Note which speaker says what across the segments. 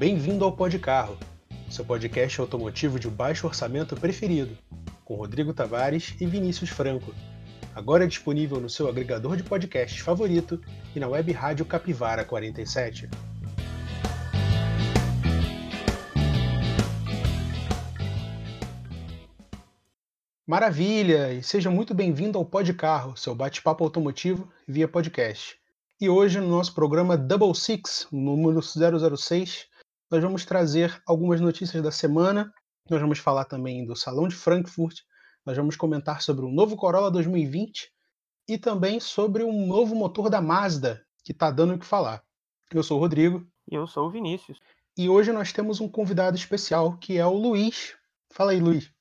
Speaker 1: Bem-vindo ao Pod Carro, seu podcast automotivo de baixo orçamento preferido, com Rodrigo Tavares e Vinícius Franco. Agora disponível no seu agregador de podcasts favorito e na web rádio Capivara 47. Maravilha! E seja muito bem-vindo ao Pod Carro, seu bate-papo automotivo via podcast. E hoje, no nosso programa Double Six, número 006, nós vamos trazer algumas notícias da semana. Nós vamos falar também do Salão de Frankfurt. Nós vamos comentar sobre o novo Corolla 2020 e também sobre um novo motor da Mazda, que está dando o que falar. Eu sou o Rodrigo.
Speaker 2: E eu sou o Vinícius.
Speaker 1: E hoje nós temos um convidado especial, que é o Luiz. Fala aí, Luiz.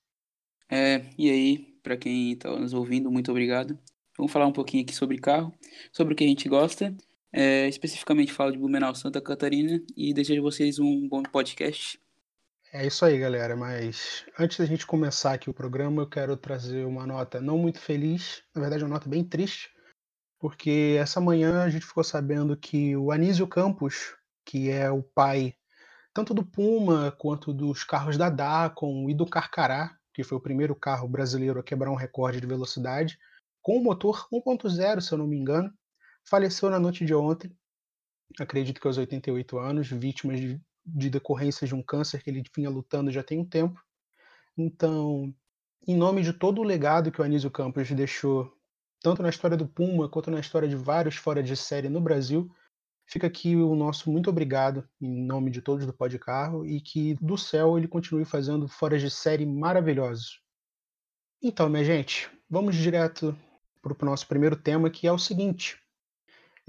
Speaker 3: É, e aí, para quem está nos ouvindo, muito obrigado. Vamos falar um pouquinho aqui sobre carro, sobre o que a gente gosta. É, especificamente falo de Blumenau, Santa Catarina e desejo a vocês um bom podcast.
Speaker 1: É isso aí, galera. Mas antes da gente começar aqui o programa, eu quero trazer uma nota não muito feliz, na verdade, uma nota bem triste, porque essa manhã a gente ficou sabendo que o Anísio Campos, que é o pai tanto do Puma quanto dos carros da Dacon e do Carcará, que foi o primeiro carro brasileiro a quebrar um recorde de velocidade, com o motor 1.0, se eu não me engano, faleceu na noite de ontem, acredito que aos 88 anos, vítima de, de decorrências de um câncer que ele vinha lutando já tem um tempo. Então, em nome de todo o legado que o Anísio Campos deixou, tanto na história do Puma quanto na história de vários fora de série no Brasil, fica aqui o nosso muito obrigado em nome de todos do Pod Carro e que do céu ele continue fazendo fora de série maravilhosos. Então, minha gente, vamos direto para o nosso primeiro tema, que é o seguinte.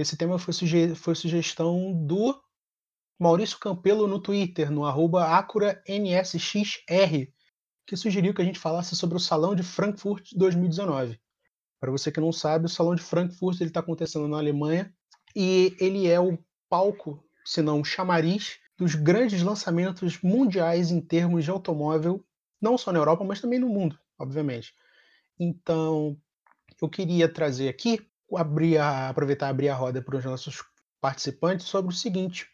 Speaker 1: Esse tema foi, suge foi sugestão do Maurício Campelo no Twitter, no AcuraNSXR, que sugeriu que a gente falasse sobre o Salão de Frankfurt 2019. Para você que não sabe, o Salão de Frankfurt está acontecendo na Alemanha e ele é o palco, se não o chamariz, dos grandes lançamentos mundiais em termos de automóvel, não só na Europa, mas também no mundo, obviamente. Então, eu queria trazer aqui, abrir a, aproveitar e abrir a roda para os nossos participantes sobre o seguinte: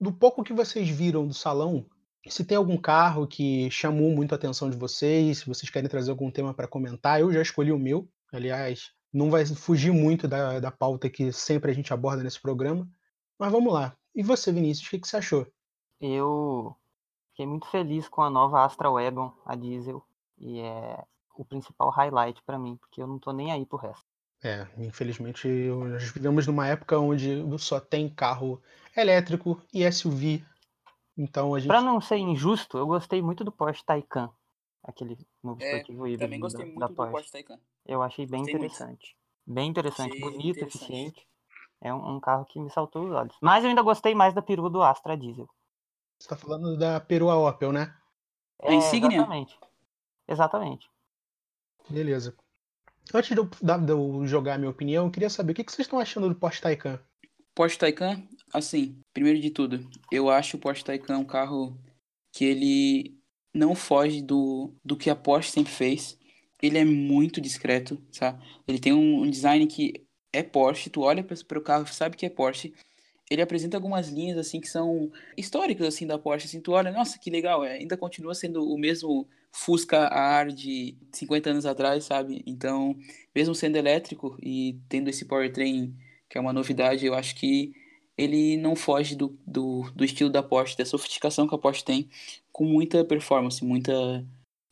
Speaker 1: do pouco que vocês viram do salão, se tem algum carro que chamou muito a atenção de vocês, se vocês querem trazer algum tema para comentar, eu já escolhi o meu. Aliás, não vai fugir muito da, da pauta que sempre a gente aborda nesse programa. Mas vamos lá. E você, Vinícius, o que, que você achou?
Speaker 2: Eu fiquei muito feliz com a nova Astra Wagon, a diesel. E é o principal highlight para mim, porque eu não tô nem aí pro resto.
Speaker 1: É, infelizmente nós vivemos numa época onde só tem carro elétrico e SUV. Então a gente.
Speaker 2: Pra não ser injusto, eu gostei muito do Porsche Taycan. Aquele novo
Speaker 3: É,
Speaker 2: esportivo híbrido
Speaker 3: também gostei
Speaker 2: da,
Speaker 3: muito
Speaker 2: da
Speaker 3: do
Speaker 2: Porsche.
Speaker 3: Taycan.
Speaker 2: Eu achei bem
Speaker 3: Gostei muito.
Speaker 2: interessante. Bem interessante,
Speaker 3: Achei
Speaker 2: bonito,
Speaker 3: interessante.
Speaker 2: eficiente. É um, um carro que me saltou os olhos. Mas eu ainda gostei mais da perua do Astra Diesel.
Speaker 1: Você tá falando da Perua Opel, né?
Speaker 3: A insígnia?
Speaker 2: Exatamente. Exatamente.
Speaker 1: Beleza. Antes de eu, de eu jogar a minha opinião, eu queria saber o que, que vocês estão achando do Porsche Taycan.
Speaker 3: Porsche Taycan, assim, primeiro de tudo, eu acho o Porsche Taycan um carro que ele não foge do, do que a Porsche sempre fez. Ele é muito discreto, sabe? Ele tem um, um design que é Porsche, tu olha para o carro, sabe que é Porsche. Ele apresenta algumas linhas assim que são históricas assim da Porsche, assim, tu olha, nossa, que legal, é, ainda continua sendo o mesmo Fusca a ar de 50 anos atrás, sabe? Então, mesmo sendo elétrico e tendo esse powertrain que é uma novidade, eu acho que ele não foge do, do, do estilo da Porsche, da sofisticação que a Porsche tem, com muita performance, muita,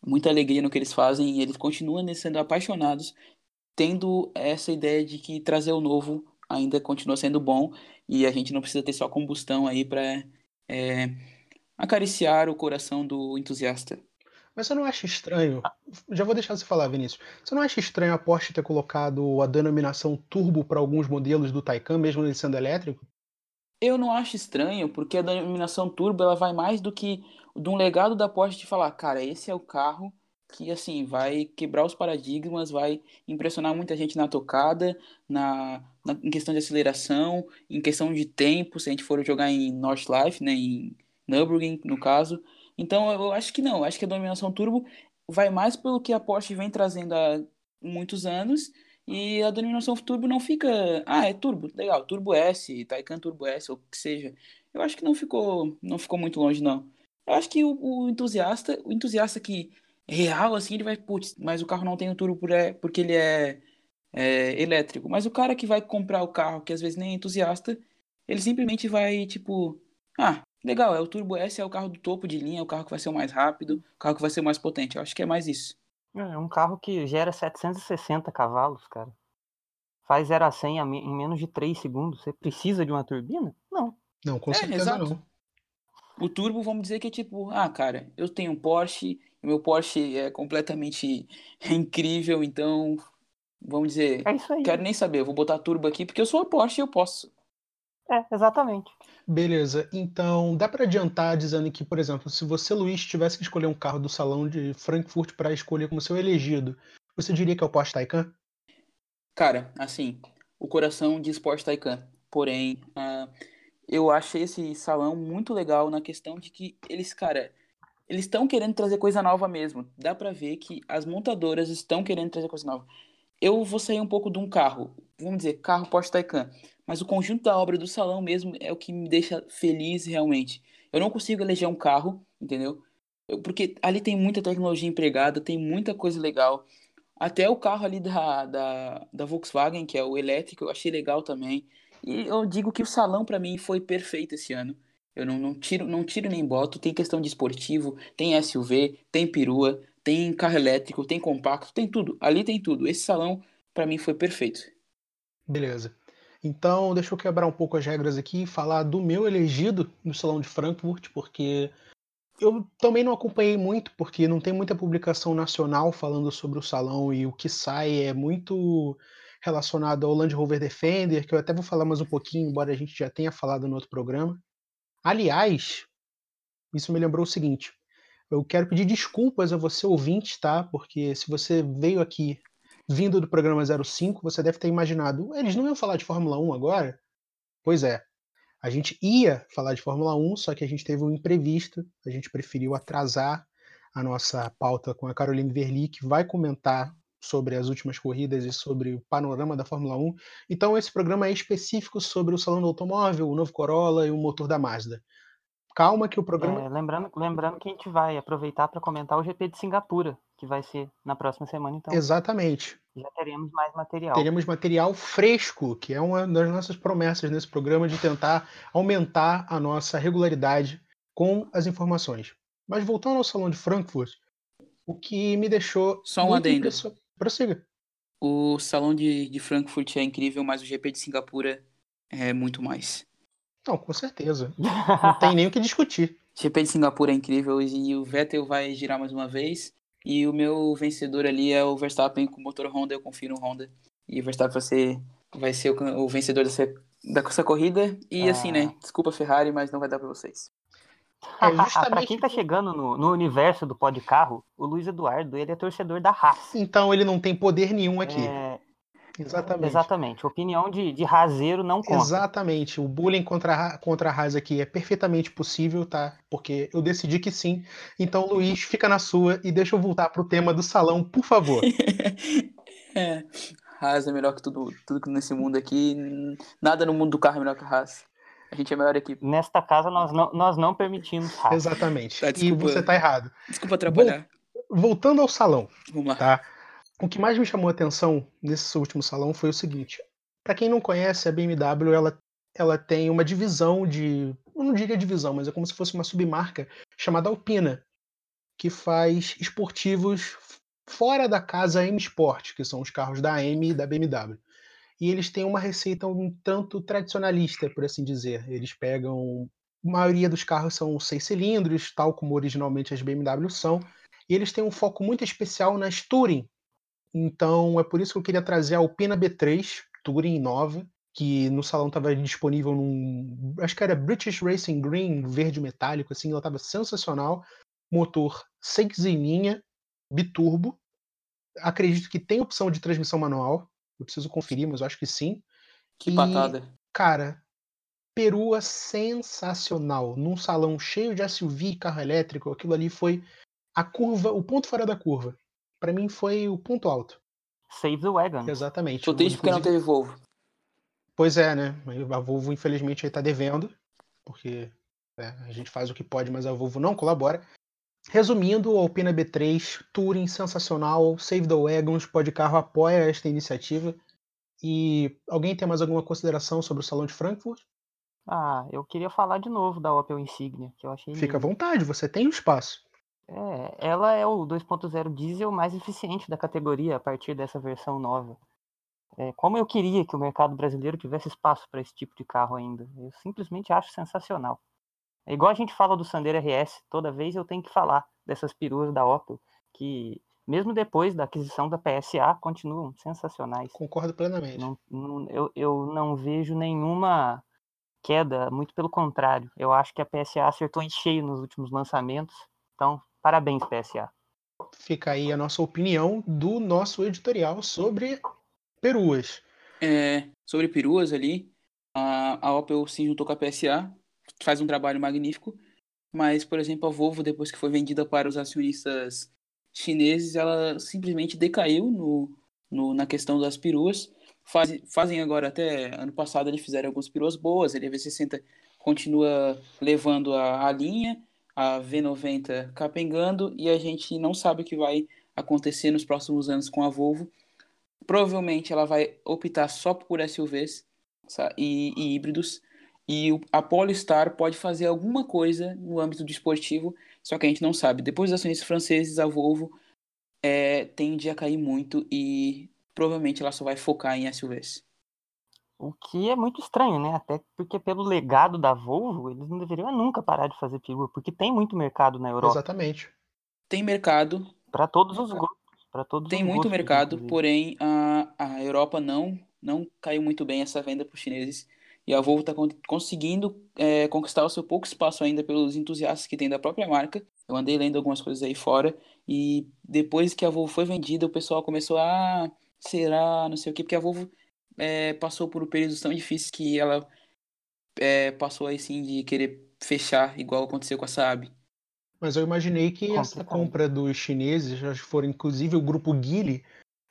Speaker 3: muita alegria no que eles fazem, e eles continuam sendo apaixonados, tendo essa ideia de que trazer o novo ainda continua sendo bom, e a gente não precisa ter só combustão aí para acariciar o coração do entusiasta.
Speaker 1: Mas você não acha estranho? Já vou deixar você falar, Vinícius. Você não acha estranho a Porsche ter colocado a denominação turbo para alguns modelos do Taycan, mesmo ele sendo elétrico?
Speaker 3: Eu não acho estranho, porque a denominação turbo ela vai mais do que de um legado da Porsche de falar, cara, esse é o carro que assim vai quebrar os paradigmas, vai impressionar muita gente na tocada, na, na- em questão de aceleração, em questão de tempo, se a gente for jogar em Nordschleife, né, em Nürburgring no caso. Então eu acho que não, acho que a denominação turbo vai mais pelo que a Porsche vem trazendo há muitos anos e a denominação turbo não fica, ah, é turbo, legal, Turbo S, Taycan Turbo S, ou o que seja. eu acho que não ficou, não ficou muito longe, não. Eu acho que o, o entusiasta, o entusiasta que real, assim, ele vai, putz, mas o carro não tem o turbo por- é- porque ele é, é elétrico. Mas o cara que vai comprar o carro, que às vezes nem é entusiasta, ele simplesmente vai, tipo, ah, legal, é o Turbo S, é o carro do topo de linha, é o carro que vai ser o mais rápido, o carro que vai ser o mais potente. Eu acho que é mais isso.
Speaker 2: É um carro que gera 760 cavalos, cara. Faz 0 a 100 a me- em menos de 3 segundos. Você precisa de uma turbina? Não.
Speaker 1: Não, com
Speaker 3: É,
Speaker 1: certeza
Speaker 3: exato.
Speaker 1: não.
Speaker 3: O turbo, vamos dizer que é tipo, ah, cara, eu tenho um Porsche, o meu Porsche é completamente incrível, então, vamos dizer,
Speaker 2: É isso aí.
Speaker 3: quero nem saber, eu vou botar turbo aqui porque eu sou a Porsche e eu posso.
Speaker 2: É, exatamente.
Speaker 1: Beleza, então dá para adiantar dizendo que, por exemplo, se você, Luiz, tivesse que escolher um carro do salão de Frankfurt para escolher como seu elegido, você diria que é o Porsche Taycan?
Speaker 3: Cara, assim, o coração de Sport Taycan, porém, ah, eu achei esse salão muito legal na questão de que eles, cara, eles estão querendo trazer coisa nova mesmo. Dá pra ver que as montadoras estão querendo trazer coisa nova. Eu vou sair um pouco de um carro, vamos dizer, carro Porsche Taycan, mas o conjunto da obra do salão mesmo é o que me deixa feliz realmente. Eu não consigo eleger um carro, entendeu? Eu- porque ali tem muita tecnologia empregada, tem muita coisa legal. Até o carro ali da, da, da Volkswagen, que é o elétrico, eu achei legal também. E eu digo que o salão para mim foi perfeito esse ano. Eu não, não tiro, não tiro nem boto. Tem questão de esportivo, tem SUV, tem perua, tem carro elétrico, tem compacto, tem tudo. Ali tem tudo. Esse salão para mim foi perfeito.
Speaker 1: Beleza. Então, deixa eu quebrar um pouco as regras aqui e falar do meu elegido no Salão de Frankfurt, porque eu também não acompanhei muito, porque não tem muita publicação nacional falando sobre o salão e o que sai é muito relacionado ao Land Rover Defender, que eu até vou falar mais um pouquinho, embora a gente já tenha falado no outro programa. Aliás, isso me lembrou o seguinte: eu quero pedir desculpas a você ouvinte, tá? Porque se você veio aqui vindo do programa 05, você deve ter imaginado, eles não iam falar de Fórmula 1 agora? Pois é. A gente ia falar de Fórmula 1, só que a gente teve um imprevisto, a gente preferiu atrasar a nossa pauta com a Caroline Verli, que vai comentar sobre as últimas corridas e sobre o panorama da Fórmula 1. Então esse programa é específico sobre o salão do automóvel, o novo Corolla e o motor da Mazda. Calma que o programa
Speaker 2: É, lembrando, lembrando que a gente vai aproveitar para comentar o GP de Singapura, que vai ser na próxima semana, então
Speaker 1: exatamente
Speaker 2: já teremos mais material.
Speaker 1: teremos material fresco, que é uma das nossas promessas nesse programa de tentar aumentar a nossa regularidade com as informações. Mas voltando ao Salão de Frankfurt, o que me deixou
Speaker 3: Só um
Speaker 1: muito
Speaker 3: adendo.
Speaker 1: impressionado. Prossiga.
Speaker 3: O salão de, de Frankfurt é incrível, mas o GP de Singapura é muito mais.
Speaker 1: Não, com certeza. Não tem nem o que discutir.
Speaker 3: GP de Singapura é incrível e o Vettel vai girar mais uma vez. E o meu vencedor ali é o Verstappen com motor Honda, eu confio no Honda. E o Verstappen vai ser, vai ser o, o vencedor dessa, dessa corrida. E assim,
Speaker 2: Ah.
Speaker 3: né? Desculpa, Ferrari, mas não vai dar pra vocês.
Speaker 1: É
Speaker 2: pra
Speaker 1: justamente.
Speaker 2: quem tá chegando no, no universo do pó de carro, o Luiz Eduardo, ele é torcedor da Haas.
Speaker 1: Então ele não tem poder nenhum aqui.
Speaker 2: É,
Speaker 1: Exatamente.
Speaker 2: exatamente. Opinião de, de raseiro não conta.
Speaker 1: Exatamente. O bullying contra contra a Haas aqui é perfeitamente possível, tá? Porque eu decidi que sim. Então, Luiz, fica na sua e deixa eu voltar pro tema do salão, por favor.
Speaker 3: é, Haas é melhor que tudo, tudo nesse mundo aqui. Nada no mundo do carro é melhor que a Haas. A gente é a maior equipe.
Speaker 2: Nesta casa, nós não, nós não permitimos Haas.
Speaker 1: Exatamente.
Speaker 3: Tá,
Speaker 1: e você tá errado.
Speaker 3: Desculpa atrapalhar.
Speaker 1: Voltando ao salão,
Speaker 3: Vamos lá.
Speaker 1: tá? O que mais me chamou a atenção nesse último salão foi o seguinte: para quem não conhece, a BMW ela, ela tem uma divisão de, eu não diria divisão, mas é como se fosse uma submarca chamada Alpina, que faz esportivos fora da casa M Sport, que são os carros da AM e da BMW. E eles têm uma receita um tanto tradicionalista, por assim dizer. Eles pegam. A maioria dos carros são seis cilindros, tal como originalmente as BMW são, e eles têm um foco muito especial nas Touring. Então é por isso que eu queria trazer a Alpina B3 Touring nova, que no salão estava disponível num. Acho que era British Racing Green, verde metálico, assim, ela estava sensacional. Motor 6 em linha, biturbo. Acredito que tem opção de transmissão manual. Eu preciso conferir, mas eu acho que sim.
Speaker 3: Que
Speaker 1: E-
Speaker 3: patada.
Speaker 1: Cara, perua sensacional. Num salão cheio de SUV e carro elétrico, aquilo ali foi a curva, o ponto fora da curva. Pra mim foi o ponto alto.
Speaker 2: Save the wagon.
Speaker 1: Exatamente.
Speaker 3: Tô triste porque não teve Volvo.
Speaker 1: Pois é, né? A Volvo, infelizmente, aí tá devendo. porque é, a gente faz o que pode, mas a Volvo não colabora. Resumindo, a Alpina B3, Touring sensacional, Save the Wagons, Pode Carro apoia esta iniciativa. E alguém tem mais alguma consideração sobre o Salão de Frankfurt?
Speaker 2: Ah, eu queria falar de novo da Opel Insignia, que eu achei.
Speaker 1: Fica à
Speaker 2: linda.
Speaker 1: vontade, você tem o espaço.
Speaker 2: É, ela é o 2.0 diesel mais eficiente da categoria a partir dessa versão nova. É, como eu queria que o mercado brasileiro tivesse espaço para esse tipo de carro ainda. Eu simplesmente acho sensacional. É igual a gente fala do Sandero RS, toda vez eu tenho que falar dessas peruas da Opel, que mesmo depois da aquisição da PSA, continuam sensacionais.
Speaker 1: Concordo plenamente.
Speaker 2: Não, não- eu, eu não vejo nenhuma queda, muito pelo contrário. Eu acho que a PSA acertou em cheio nos últimos lançamentos. Então, parabéns, PSA.
Speaker 1: Fica aí a nossa opinião do nosso editorial sobre peruas.
Speaker 3: É, sobre peruas ali, a, a Opel se juntou com a PSA, faz um trabalho magnífico, mas, por exemplo, a Volvo, depois que foi vendida para os acionistas chineses, ela simplesmente decaiu no, no- na questão das peruas. Faz, fazem agora, até ano passado, eles fizeram algumas peruas boas, a V60 continua levando a, a linha, a V90 capengando, e a gente não sabe o que vai acontecer nos próximos anos com a Volvo. Provavelmente ela vai optar só por SUVs e, e híbridos. E a Polestar pode fazer alguma coisa no âmbito do esportivo, só que a gente não sabe. Depois das ações franceses, a Volvo é, tende a cair muito e provavelmente ela só vai focar em SUVs.
Speaker 2: O que é muito estranho, né? Até porque pelo legado da Volvo, eles não deveriam nunca parar de fazer perua, porque tem muito mercado na Europa
Speaker 1: Exatamente.
Speaker 3: Tem mercado,
Speaker 2: para todos os gostos, para todos
Speaker 3: tem
Speaker 2: os
Speaker 3: muito
Speaker 2: gostos,
Speaker 3: mercado,
Speaker 2: inclusive.
Speaker 3: porém a, a Europa não não caiu muito bem essa venda para os chineses. E a Volvo está conseguindo é, conquistar o seu pouco espaço ainda pelos entusiastas que tem da própria marca. Eu andei lendo algumas coisas aí fora e depois que a Volvo foi vendida, o pessoal começou a ah, será, não sei o quê, porque a Volvo é, passou por períodos tão difíceis que ela é, passou aí sim de querer fechar, igual aconteceu com a Saab.
Speaker 1: Mas eu imaginei que essa compra dos chineses, acho que foram inclusive o grupo Geely,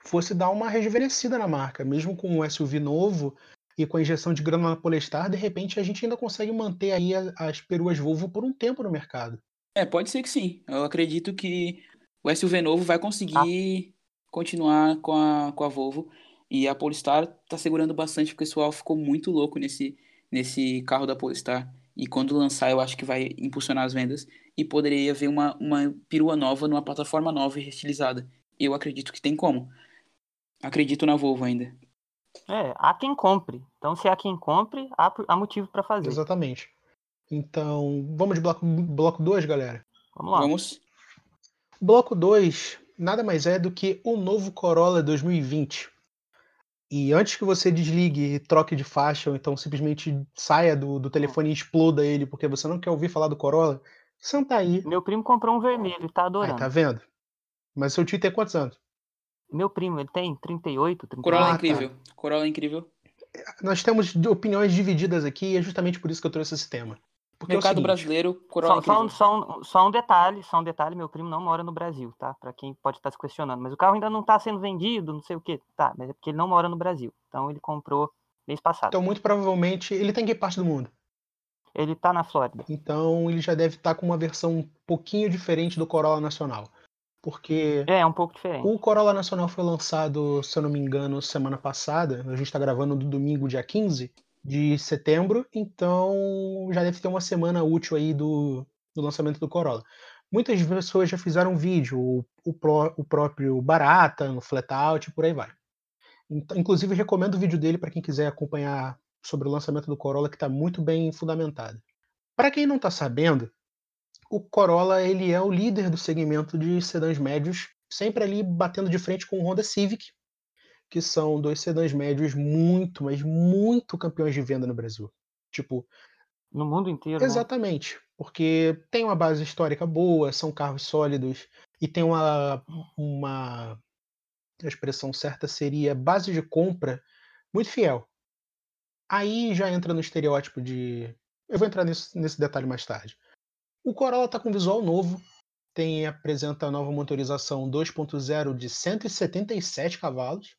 Speaker 1: fosse dar uma rejuvenescida na marca. Mesmo com um SUV novo e com a injeção de grana na Polestar, de repente a gente ainda consegue manter aí as peruas Volvo por um tempo no mercado.
Speaker 3: É, pode ser que sim. Eu acredito que o SUV novo vai conseguir continuar com a, com a Volvo. E a Polestar tá segurando bastante, porque o pessoal ficou muito louco nesse, nesse carro da Polestar. E quando lançar, eu acho que vai impulsionar as vendas. E poderia haver uma, uma perua nova numa plataforma nova e reestilizada. Eu acredito que tem como. Acredito na Volvo ainda.
Speaker 2: É, há quem compre. Então, se há quem compre, há, há motivo para fazer.
Speaker 1: Exatamente. Então, vamos de bloco 2, bloco dois, galera?
Speaker 2: Vamos lá.
Speaker 3: Vamos?
Speaker 1: Bloco 2 nada mais é do que o novo Corolla 2020. E antes que você desligue e troque de faixa, ou então simplesmente saia do, do telefone e exploda ele porque você não quer ouvir falar do Corolla, senta aí.
Speaker 2: Meu primo comprou um vermelho, ele tá
Speaker 1: Aí,
Speaker 2: adorando.
Speaker 1: tá vendo? Mas seu tio tem quantos anos?
Speaker 2: Meu primo, ele tem 38, 39.
Speaker 3: Corolla
Speaker 1: Ah,
Speaker 3: é
Speaker 1: tá.
Speaker 3: incrível. Corolla é incrível.
Speaker 1: Nós temos de- opiniões divididas aqui e é justamente por isso que eu trouxe esse tema. Porque é o
Speaker 3: Mercado
Speaker 1: seguinte,
Speaker 3: brasileiro, Corolla é
Speaker 2: Só, só, um, só, um, só um detalhe, só um detalhe, meu primo não mora no Brasil, tá? Pra quem pode estar se questionando. Mas o carro ainda não tá sendo vendido, não sei o quê. Tá, mas é porque ele não mora no Brasil. Então ele comprou mês passado.
Speaker 1: Então, muito provavelmente, ele tem que parte do mundo.
Speaker 2: Ele tá na Flórida.
Speaker 1: Então, ele já deve estar com uma versão um pouquinho diferente do Corolla Nacional. Porque
Speaker 2: É, é um pouco diferente.
Speaker 1: o Corolla Nacional foi lançado, se eu não me engano, semana passada. A gente está gravando no domingo, dia 15 de setembro. Então, já deve ter uma semana útil aí do, do lançamento do Corolla. Muitas pessoas já fizeram vídeo, o, o, pró- o próprio Barata, no Flatout e por aí vai. Então, inclusive, recomendo o vídeo dele para quem quiser acompanhar sobre o lançamento do Corolla, que está muito bem fundamentado. Para quem não está sabendo, o Corolla ele é o líder do segmento de sedãs médios, sempre ali batendo de frente com o Honda Civic, que são dois sedãs médios muito, mas muito campeões de venda no Brasil. Tipo,
Speaker 2: No mundo inteiro, né?
Speaker 1: Exatamente, porque tem uma base histórica boa, são carros sólidos e tem uma, uma a expressão certa seria base de compra muito fiel. Aí já entra no estereótipo de. Eu vou entrar nesse, nesse detalhe mais tarde. O Corolla está com visual novo, tem apresenta a nova motorização 2.0 de 177 cavalos,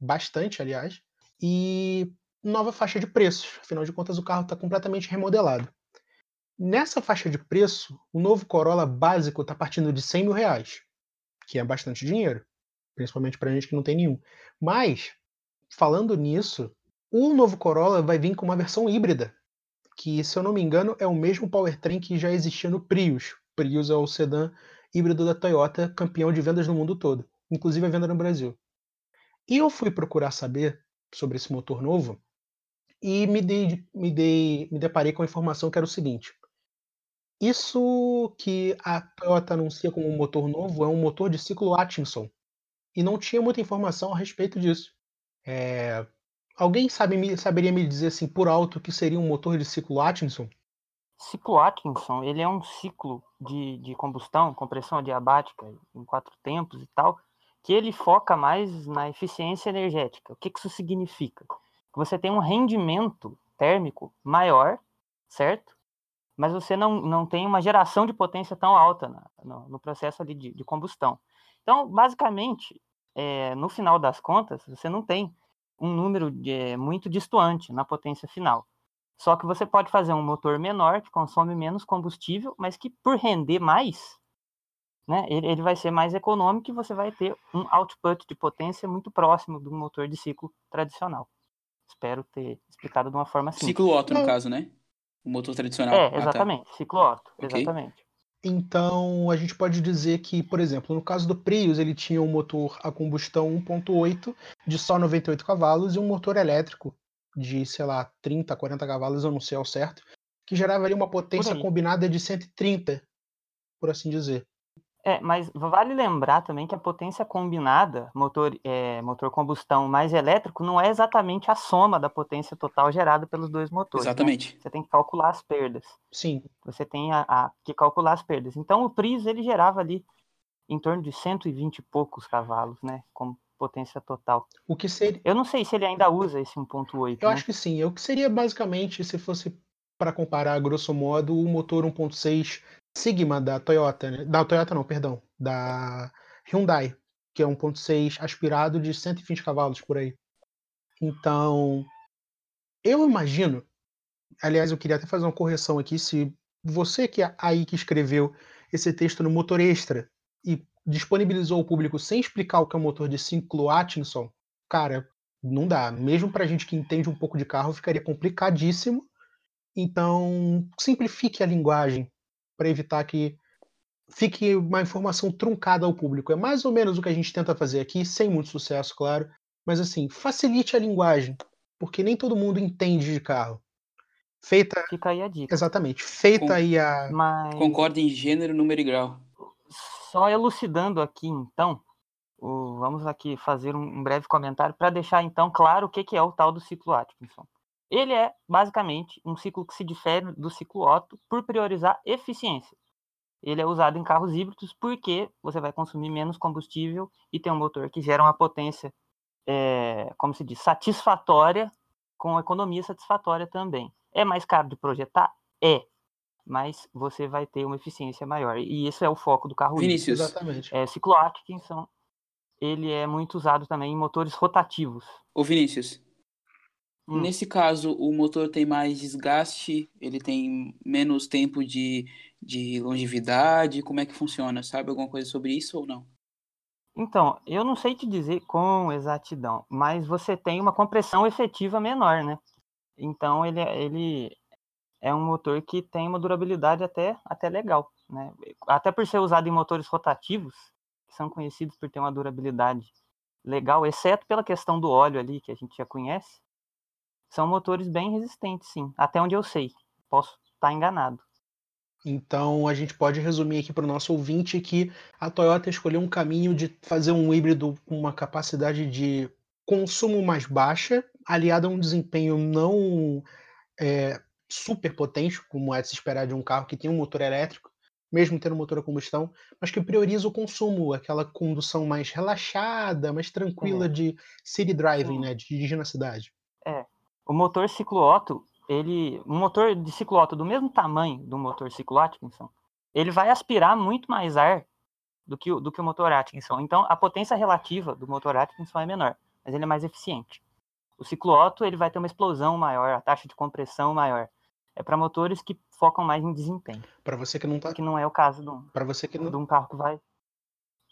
Speaker 1: bastante, aliás. E nova faixa de preços. Afinal de contas, o carro está completamente remodelado. Nessa faixa de preço, o novo Corolla básico está partindo de 100 mil reais, que é bastante dinheiro, principalmente para gente que não tem nenhum. Mas, falando nisso, o novo Corolla vai vir com uma versão híbrida, que, se eu não me engano, é o mesmo powertrain que já existia no Prius. Prius é o sedã híbrido da Toyota, campeão de vendas no mundo todo, inclusive a venda no Brasil. E eu fui procurar saber sobre esse motor novo e me, dei, me, dei, me deparei com a informação que era o seguinte: isso que a Toyota anuncia como um motor novo é um motor de ciclo Atkinson. E não tinha muita informação a respeito disso. É... Alguém sabe, saberia me dizer assim por alto que seria um motor de ciclo Atkinson?
Speaker 2: Ciclo Atkinson, ele é um ciclo de, de combustão, compressão adiabática em quatro tempos e tal, que ele foca mais na eficiência energética. O que, que isso significa? Que você tem um rendimento térmico maior, certo? Mas você não, não tem uma geração de potência tão alta na, no, no, processo ali de, de, combustão. Então, basicamente, é, no final das contas, você não tem um número de, é, muito distoante na potência final. Só que você pode fazer um motor menor, que consome menos combustível, mas que por render mais, né, ele, ele vai ser mais econômico e você vai ter um output de potência muito próximo do motor de ciclo tradicional. Espero ter explicado de uma forma simples.
Speaker 3: Ciclo Otto, no caso, né? O motor tradicional.
Speaker 2: É, exatamente. Ah, tá. Ciclo Otto, okay. exatamente.
Speaker 1: Então, a gente pode dizer que, por exemplo, no caso do Prius, ele tinha um motor a combustão 1.8 de só 98 cavalos e um motor elétrico de, sei lá, 30, 40 cavalos, eu não sei ao certo, que gerava ali uma potência combinada de 130, por assim dizer.
Speaker 2: É, mas vale lembrar também que a potência combinada, motor, é, motor combustão mais elétrico, não é exatamente a soma da potência total gerada pelos dois motores.
Speaker 3: Né? Exatamente.
Speaker 2: Né? Você tem que calcular as perdas.
Speaker 1: Sim.
Speaker 2: Você tem a, a, que calcular as perdas. Então o Prius ele gerava ali em torno de 120 e poucos cavalos, né? Como potência total.
Speaker 1: O que seria.
Speaker 2: Eu não sei se ele ainda usa esse 1.8.
Speaker 1: Eu né? acho que sim. O que seria basicamente, se fosse para comparar, grosso modo, o motor 1.6 Sigma da Toyota, né? da Toyota não, perdão, da Hyundai, que é 1.6 aspirado de 120 cavalos por aí. Então, eu imagino, aliás, eu queria até fazer uma correção aqui, se você que é aí que escreveu esse texto no Motor Extra e disponibilizou ao público sem explicar o que é um motor de ciclo Atkinson, cara, não dá. Mesmo para gente que entende um pouco de carro, ficaria complicadíssimo. Então, simplifique a linguagem para evitar que fique uma informação truncada ao público. É mais ou menos o que a gente tenta fazer aqui, sem muito sucesso, claro. Mas assim, facilite a linguagem, porque nem todo mundo entende de carro. Feita.
Speaker 2: Fica aí a dica.
Speaker 1: Exatamente. Feita Com... aí a.
Speaker 3: Mas... Concorda em gênero, número e grau.
Speaker 2: Só elucidando aqui, então, o... vamos aqui fazer um breve comentário para deixar então claro o que, que é o tal do ciclo Atkinson. Ele é basicamente um ciclo que se difere do ciclo Otto por priorizar eficiência. Ele é usado em carros híbridos porque você vai consumir menos combustível e tem um motor que gera uma potência, é, como se diz, satisfatória, com economia satisfatória também. É mais caro de projetar? É. Mas você vai ter uma eficiência maior. E esse é o foco do carro
Speaker 3: Vinícius.
Speaker 2: híbrido.
Speaker 1: Exatamente.
Speaker 2: É, ciclo Atkinson, ele é muito usado também em motores rotativos.
Speaker 3: Ô Vinícius, Hum. Nesse caso, o motor tem mais desgaste, ele tem menos tempo de, de longevidade, como é que funciona? Sabe alguma coisa sobre isso ou não?
Speaker 2: Então, eu não sei te dizer com exatidão, mas você tem uma compressão efetiva menor, né? Então, ele, é, ele é um motor que tem uma durabilidade até, até legal, né? Até por ser usado em motores rotativos, que são conhecidos por ter uma durabilidade legal, exceto pela questão do óleo ali, que a gente já conhece, são motores bem resistentes, sim. Até onde eu sei. Posso estar enganado.
Speaker 1: Então a gente pode resumir aqui para o nosso ouvinte que a Toyota escolheu um caminho de fazer um híbrido com uma capacidade de consumo mais baixa, aliado a um desempenho não é, super potente, como é de se esperar de um carro que tem um motor elétrico, mesmo tendo um motor a combustão, mas que prioriza o consumo, aquela condução mais relaxada, mais tranquila é. de city driving, né, de dirigir na cidade.
Speaker 2: É, o motor ciclo Otto, ele, um motor de ciclo Otto do mesmo tamanho do motor ciclo Atkinson, ele vai aspirar muito mais ar do que, do que o motor Atkinson. Então, a potência relativa do motor Atkinson é menor, mas ele é mais eficiente. O ciclo-otto ele vai ter uma explosão maior, a taxa de compressão maior. É para motores que focam mais em desempenho.
Speaker 1: Para você que não tá,
Speaker 2: Que não é o caso de um,
Speaker 1: você que não,
Speaker 2: de um carro que vai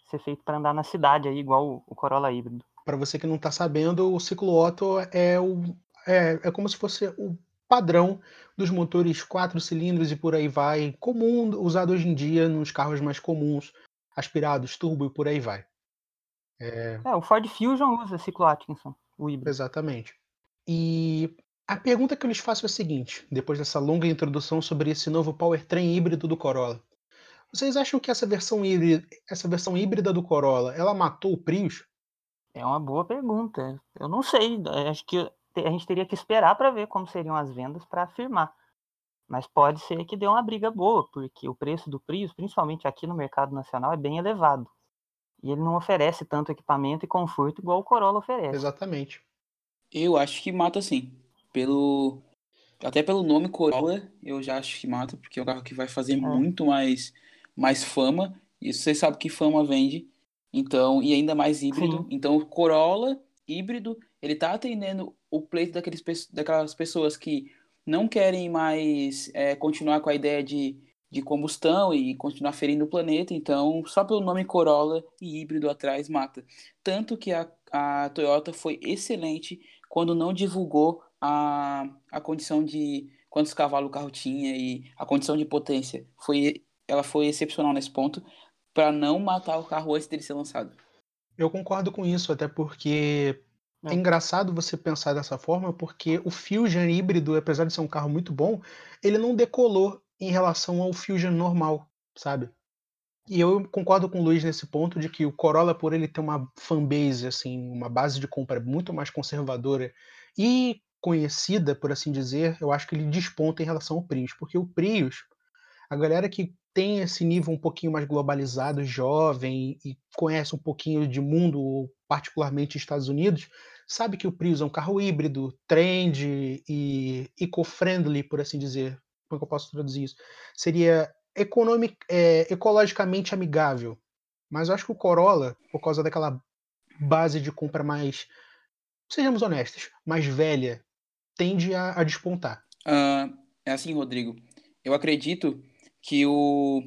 Speaker 2: ser feito para andar na cidade aí, igual o, o Corolla híbrido.
Speaker 1: para você que não tá sabendo, o ciclo Otto é o é, é como se fosse o padrão dos motores quatro cilindros e por aí vai, comum usado hoje em dia nos carros mais comuns, aspirados, turbo e por aí vai.
Speaker 2: É, o Ford Fusion usa ciclo Atkinson, o híbrido.
Speaker 1: Exatamente. E a pergunta que eu lhes faço é a seguinte, depois dessa longa introdução sobre esse novo powertrain híbrido do Corolla. Vocês acham que essa versão híbrida, essa versão híbrida do Corolla, ela matou o Prius?
Speaker 2: É uma boa pergunta. Eu não sei. Acho que a gente teria que esperar para ver como seriam as vendas para afirmar. Mas pode ser que dê uma briga boa, porque o preço do Prius, principalmente aqui no mercado nacional, é bem elevado. E ele não oferece tanto equipamento e conforto igual o Corolla oferece.
Speaker 1: Exatamente.
Speaker 3: Eu acho que mata sim. Pelo. Até pelo nome Corolla, eu já acho que mata, porque é um carro que vai fazer muito mais, mais fama. E você sabe que fama vende. Então, e ainda mais híbrido.
Speaker 2: Sim.
Speaker 3: Então, o Corolla híbrido, ele tá atendendo o pleito daqueles, daquelas pessoas que não querem mais é, continuar com a ideia de, de combustão e continuar ferindo o planeta. Então, só pelo nome Corolla e híbrido atrás mata. Tanto que a, a Toyota foi excelente quando não divulgou a, a condição de quantos cavalos o carro tinha e a condição de potência. Foi, ela foi excepcional nesse ponto para não matar o carro antes dele ser lançado.
Speaker 1: Eu concordo com isso, até porque é
Speaker 2: É.
Speaker 1: engraçado você pensar dessa forma, porque o Fusion híbrido, apesar de ser um carro muito bom, ele não decolou em relação ao Fusion normal, sabe? E eu concordo com o Luiz nesse ponto de que o Corolla, por ele ter uma fanbase, assim, uma base de compra muito mais conservadora e conhecida, por assim dizer, eu acho que ele desponta em relação ao Prius, porque o Prius, a galera que tem esse nível um pouquinho mais globalizado, jovem e conhece um pouquinho de mundo, particularmente Estados Unidos, sabe que o Prius é um carro híbrido, trend e eco-friendly, por assim dizer. Como é que eu posso traduzir isso? Seria economic, é, ecologicamente amigável. Mas eu acho que o Corolla, por causa daquela base de compra mais, sejamos honestos, mais velha, tende a, a despontar.
Speaker 3: Ah, é assim, Rodrigo. Eu acredito que o,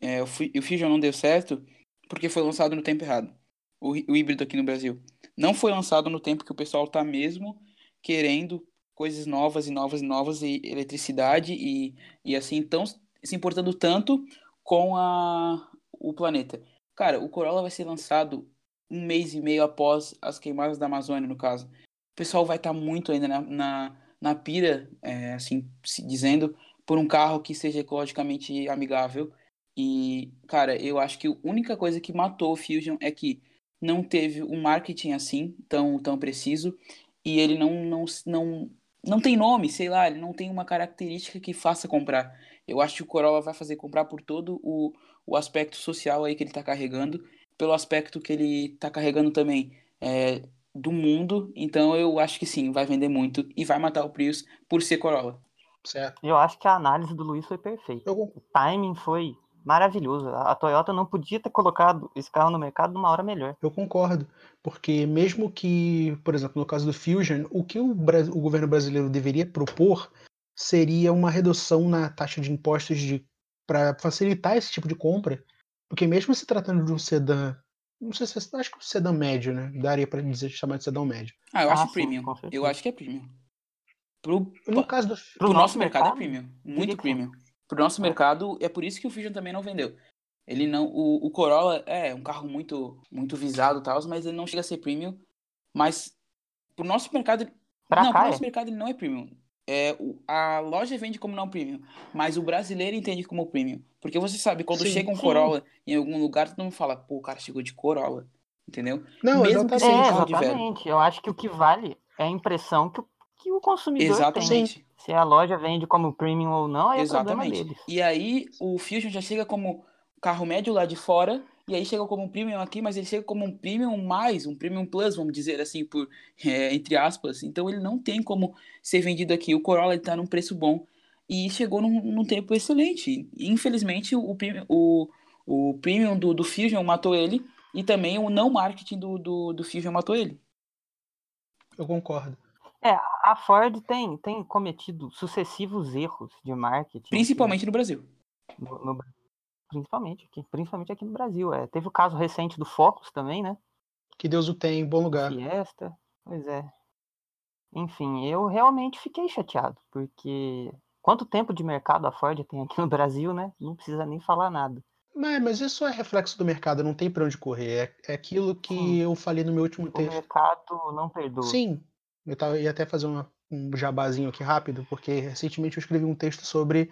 Speaker 3: é, o, o Fusion não deu certo porque foi lançado no tempo errado. O, o híbrido aqui no Brasil. Não foi lançado no tempo que o pessoal tá mesmo querendo coisas novas e novas e novas e eletricidade e, e assim tão se importando tanto com a, o planeta. Cara, o Corolla vai ser lançado um mês e meio após as queimadas da Amazônia, no caso. O pessoal vai estar muito ainda na, na, na pira, é, assim, se dizendo, por um carro que seja ecologicamente amigável. E, cara, eu acho que a única coisa que matou o Fusion é que não teve um marketing assim, tão, tão preciso, e ele não, não, não, não tem nome, sei lá, ele não tem uma característica que faça comprar. Eu acho que o Corolla vai fazer comprar por todo o, o aspecto social aí que ele tá carregando, pelo aspecto que ele tá carregando também é, do mundo, então eu acho que sim, vai vender muito e vai matar o Prius por ser Corolla.
Speaker 1: Certo?
Speaker 2: Eu acho que a análise do Luiz foi perfeita.
Speaker 1: Eu,
Speaker 2: O timing foi maravilhoso. A Toyota não podia ter colocado esse carro no mercado numa hora melhor.
Speaker 1: Eu concordo, porque mesmo que, por exemplo, no caso do Fusion, o que o, o governo brasileiro deveria propor seria uma redução na taxa de impostos para facilitar esse tipo de compra, porque mesmo se tratando de um sedã, não sei se acho que um sedã médio, né? Daria para dizer chamar de sedã médio.
Speaker 3: Ah, eu
Speaker 2: Ah,
Speaker 3: acho
Speaker 2: sim,
Speaker 3: premium. Eu acho que é premium. Pro,
Speaker 1: No caso do
Speaker 3: pro nosso mercado, é premium. Muito
Speaker 2: que
Speaker 3: premium. Pro nosso mercado, é por isso que o Fusion também não vendeu. Ele não. O, o Corolla é um carro muito, muito visado e tal, mas ele não chega a ser premium. Mas pro nosso mercado.
Speaker 2: Pra
Speaker 3: não,
Speaker 2: cá
Speaker 3: pro
Speaker 2: é.
Speaker 3: nosso mercado ele não é premium. É, a loja vende como não premium, mas o brasileiro entende como premium. Porque você sabe, quando
Speaker 1: Sim,
Speaker 3: chega um
Speaker 2: sim.
Speaker 3: Corolla em algum lugar, todo mundo fala, pô, o cara chegou de Corolla. Entendeu?
Speaker 1: Não,
Speaker 3: Mesmo que
Speaker 1: exatamente.
Speaker 3: seja um
Speaker 2: É,
Speaker 3: carro de velho.
Speaker 2: exatamente. Eu acho que o que vale é a impressão que o, que o consumidor tem.
Speaker 3: Exatamente.
Speaker 2: Se a loja vende como premium ou não, aí é problema
Speaker 3: Exatamente.
Speaker 2: deles.
Speaker 3: E aí o Fusion já chega como carro médio lá de fora, e aí chega como um premium aqui, mas ele chega como um premium mais, um premium plus, vamos dizer assim, por é, entre aspas. Então ele não tem como ser vendido aqui. O Corolla ele tá num preço bom e chegou num, num tempo excelente. Infelizmente o, premium- o, o premium do, do Fusion matou ele e também o não marketing do, do, do Fusion matou ele.
Speaker 1: Eu concordo.
Speaker 2: É, a Ford tem, tem cometido sucessivos erros de marketing.
Speaker 3: Principalmente no Brasil.
Speaker 2: No, no, principalmente, aqui, principalmente aqui no Brasil. É. Teve o caso recente do Focus também, né?
Speaker 1: Que Deus o tem em bom lugar.
Speaker 2: Fiesta, pois é. Enfim, eu realmente fiquei chateado, porque quanto tempo de mercado a Ford tem aqui no Brasil, né? Não precisa nem falar nada.
Speaker 1: Mas, mas isso é reflexo do mercado, não tem para onde correr. É, é aquilo que Sim. eu falei no meu último texto. O
Speaker 2: mercado não perdoa.
Speaker 1: Sim, eu tava, ia até fazer uma, um jabazinho aqui rápido, porque recentemente eu escrevi um texto sobre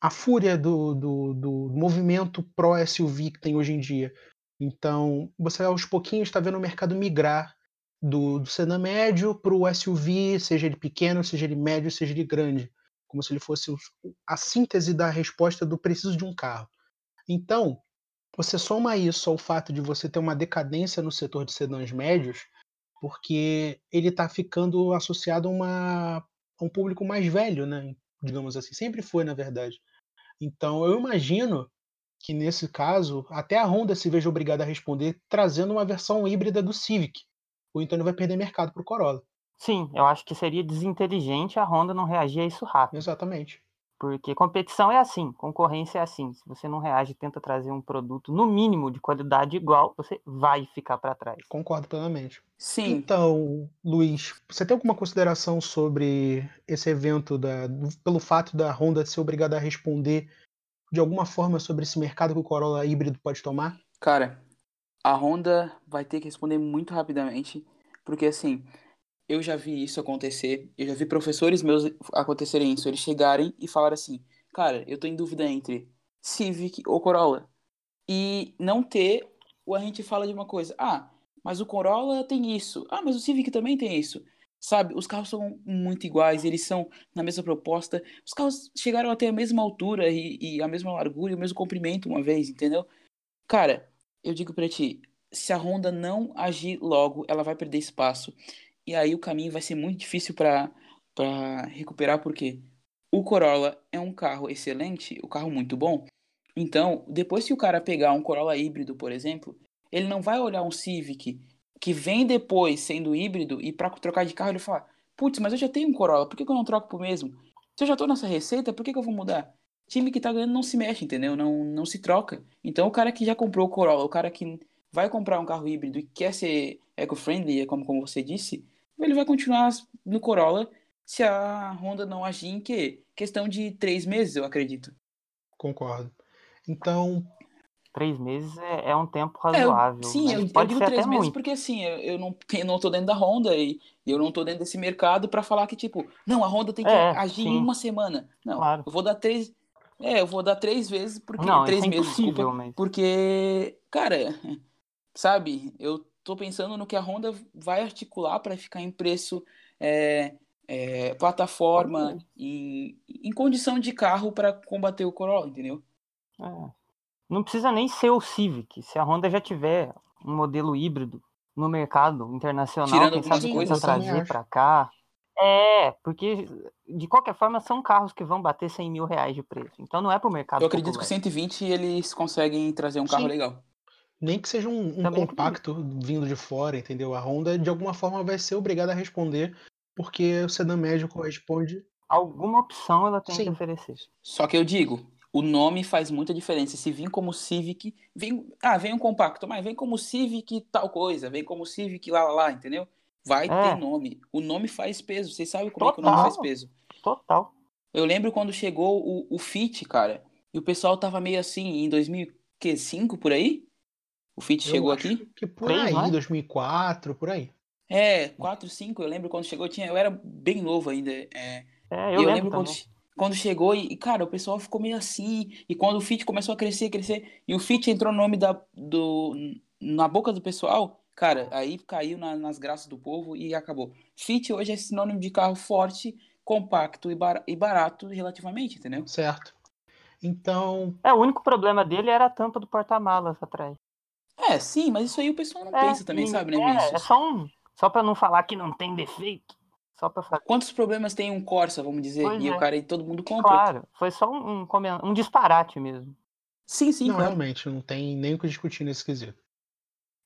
Speaker 1: a fúria do, do, do movimento pró-SUV que tem hoje em dia. Então, você aos pouquinhos está vendo o mercado migrar do, do sedã médio para o SUV, seja ele pequeno, seja ele médio, seja ele grande, como se ele fosse a síntese da resposta do preciso de um carro. Então, você soma isso ao fato de você ter uma decadência no setor de sedãs médios, porque ele está ficando associado a, uma, a, um público mais velho, né? digamos assim. Sempre foi, na verdade. Então, eu imagino que nesse caso, até a Honda se veja obrigada a responder trazendo uma versão híbrida do Civic. Ou então ele vai perder mercado para o Corolla.
Speaker 2: Sim, eu acho que seria desinteligente a Honda não reagir a isso rápido.
Speaker 1: Exatamente.
Speaker 2: Porque competição é assim, concorrência é assim. Se você não reage e tenta trazer um produto, no mínimo, de qualidade igual, você vai ficar para trás.
Speaker 1: Concordo plenamente.
Speaker 3: Sim.
Speaker 1: Então, Luiz, você tem alguma consideração sobre esse evento, da, pelo fato da Honda ser obrigada a responder de alguma forma sobre esse mercado que o Corolla híbrido pode tomar?
Speaker 3: Cara, a Honda vai ter que responder muito rapidamente, porque assim, eu já vi isso acontecer, eu já vi professores meus acontecerem isso, eles chegarem e falar assim, cara, eu tô em dúvida entre Civic ou Corolla. E não ter, ou a gente fala de uma coisa, ah, mas o Corolla tem isso, ah, mas o Civic também tem isso. Sabe, os carros são muito iguais, eles são na mesma proposta. Os carros chegaram até a mesma altura e, e a mesma largura e o mesmo comprimento uma vez, entendeu? Cara, eu digo para ti, se a Honda não agir logo, ela vai perder espaço. E aí o caminho vai ser muito difícil para recuperar, porque o Corolla é um carro excelente, um carro muito bom. Então, depois que o cara pegar um Corolla híbrido, por exemplo, ele não vai olhar um Civic que vem depois sendo híbrido e para trocar de carro ele fala: Putz, mas eu já tenho um Corolla, por que, eu não troco pro mesmo? Se eu já tô nessa receita, por que, que eu vou mudar? Time que tá ganhando não se mexe, entendeu? Não, não se troca. Então o cara que já comprou o Corolla, o cara que vai comprar um carro híbrido e quer ser eco-friendly, como, como você disse, ele vai continuar no Corolla se a Honda não agir em que? Questão de três meses, eu acredito.
Speaker 1: Concordo. Então.
Speaker 2: Três meses é, é um tempo razoável.
Speaker 3: É, sim, eu, eu, digo três meses muito. porque assim, eu, eu, não, eu não tô dentro da Honda e eu não tô dentro desse mercado para falar que, tipo, não, a Honda tem que é, agir sim. em uma semana. Não, claro. eu vou dar três. É, eu vou dar três vezes porque.
Speaker 2: Não,
Speaker 3: três
Speaker 2: é
Speaker 3: meses,
Speaker 2: desculpa. Mas...
Speaker 3: Porque, cara, sabe, eu tô pensando no que a Honda vai articular para ficar em preço, é, é, plataforma, em, em condição de carro para combater o Corolla, entendeu?
Speaker 2: É. Não precisa nem ser o Civic. Se a Honda já tiver um modelo híbrido no mercado internacional,
Speaker 3: Tirando quem sabe
Speaker 2: coisas, trazer para cá. É, porque de qualquer forma são carros que vão bater 100 mil reais de preço. Então não é para o mercado.
Speaker 3: Eu acredito popular. que 120 eles conseguem trazer um carro Sim. legal.
Speaker 1: Nem que seja um, um compacto vindo de fora, entendeu? A Honda, de alguma forma, vai ser obrigada a responder, porque o sedã médio corresponde.
Speaker 2: Alguma opção ela tem Sim. que oferecer.
Speaker 3: Só que eu digo, o nome faz muita diferença. Se vir como Civic, vem, ah, vem um compacto, mas vem como Civic tal coisa, vem como Civic lá, lá, lá, entendeu? Vai é. ter nome. O nome faz peso. Vocês sabem como Total. é que o nome faz peso?
Speaker 2: Total.
Speaker 3: Eu lembro quando chegou o, o Fit, cara, e o pessoal tava meio assim, em 2005, por aí? O Fit chegou aqui?
Speaker 1: Que por Três, aí, 2004, por aí.
Speaker 3: É, 4, 5, eu lembro quando chegou, tinha, eu era bem novo ainda. É,
Speaker 2: é eu, eu, lembro,
Speaker 3: quando, quando, chegou e, cara, o pessoal ficou meio assim. E quando o Fit começou a crescer, crescer, e o Fit entrou no nome da, do, na boca do pessoal, cara, aí caiu na, nas graças do povo e acabou. Fit hoje é sinônimo de carro forte, compacto e, bar, e barato relativamente, entendeu?
Speaker 1: Certo. Então.
Speaker 2: É, o único problema dele era a tampa do porta-malas atrás.
Speaker 3: É, sim, mas isso aí o pessoal não é, pensa também, sim, sabe, né,
Speaker 2: é, Vinícius? É só um. Só pra não falar que não tem defeito. Só pra falar.
Speaker 3: Quantos problemas tem um Corsa, vamos dizer? Pois e é. o cara e todo mundo compra.
Speaker 2: Claro, foi só um, um, um disparate mesmo.
Speaker 3: Sim, sim.
Speaker 1: Não, claro. realmente, não tem nem o que discutir nesse quesito.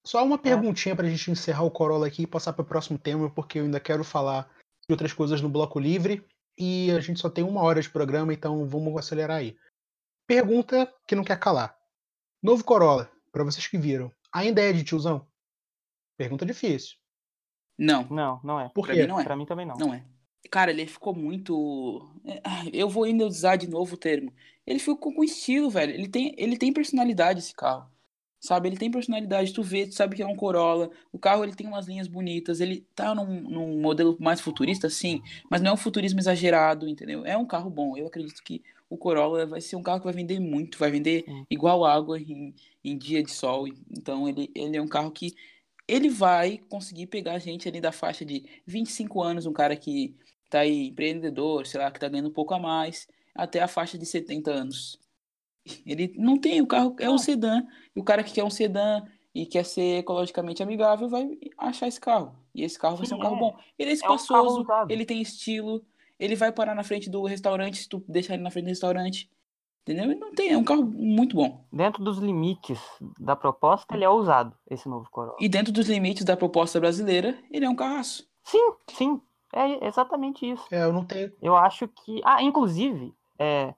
Speaker 1: Só uma é. perguntinha é. pra gente encerrar o Corolla aqui e passar para o próximo tema, porque eu ainda quero falar de outras coisas no bloco livre e a gente só tem uma hora de programa, então vamos acelerar aí. Pergunta que não quer calar. Novo Corolla, para vocês que viram, ainda é de tiozão? Pergunta difícil.
Speaker 3: Não.
Speaker 2: Não, não é.
Speaker 1: Por
Speaker 3: Pra
Speaker 1: quê?
Speaker 3: mim não é.
Speaker 2: Pra mim também não.
Speaker 3: Não é. Cara, ele ficou muito. é, Eu vou ainda usar de novo o termo. Ele ficou com estilo, velho. Ele tem, ele tem personalidade, esse carro. Sabe? Ele tem personalidade. Tu vê, tu sabe que é um Corolla. O carro ele tem umas linhas bonitas. Ele tá num, num modelo mais futurista, sim. Mas não é um futurismo exagerado, entendeu? É um carro bom. Eu acredito que o Corolla vai ser um carro que vai vender muito. Vai vender
Speaker 2: Sim.
Speaker 3: igual água em, em dia de sol. Então ele, ele é um carro que ele vai conseguir pegar a gente ali da faixa de 25 anos, um cara que tá aí empreendedor, sei lá, que tá ganhando um pouco a mais, até a faixa de 70 anos. Ele não tem, o carro é um
Speaker 2: Não.
Speaker 3: sedã, e o cara que quer um sedã e quer ser ecologicamente amigável vai achar esse carro. E esse carro vai
Speaker 2: Sim,
Speaker 3: ser um carro
Speaker 2: é.
Speaker 3: bom. Ele é
Speaker 2: um
Speaker 3: espaçoso,
Speaker 2: usado.
Speaker 3: ele tem estilo, ele vai parar na frente do restaurante se tu deixar ele na frente do restaurante. Entendeu? Ele não tem, é um carro muito bom.
Speaker 2: Dentro dos limites da proposta, ele é ousado, esse novo Corolla.
Speaker 3: E dentro dos limites da proposta brasileira, ele é um carraço.
Speaker 2: Sim, sim. É exatamente isso.
Speaker 1: É, eu não tenho.
Speaker 2: Eu acho que. Ah, inclusive, é,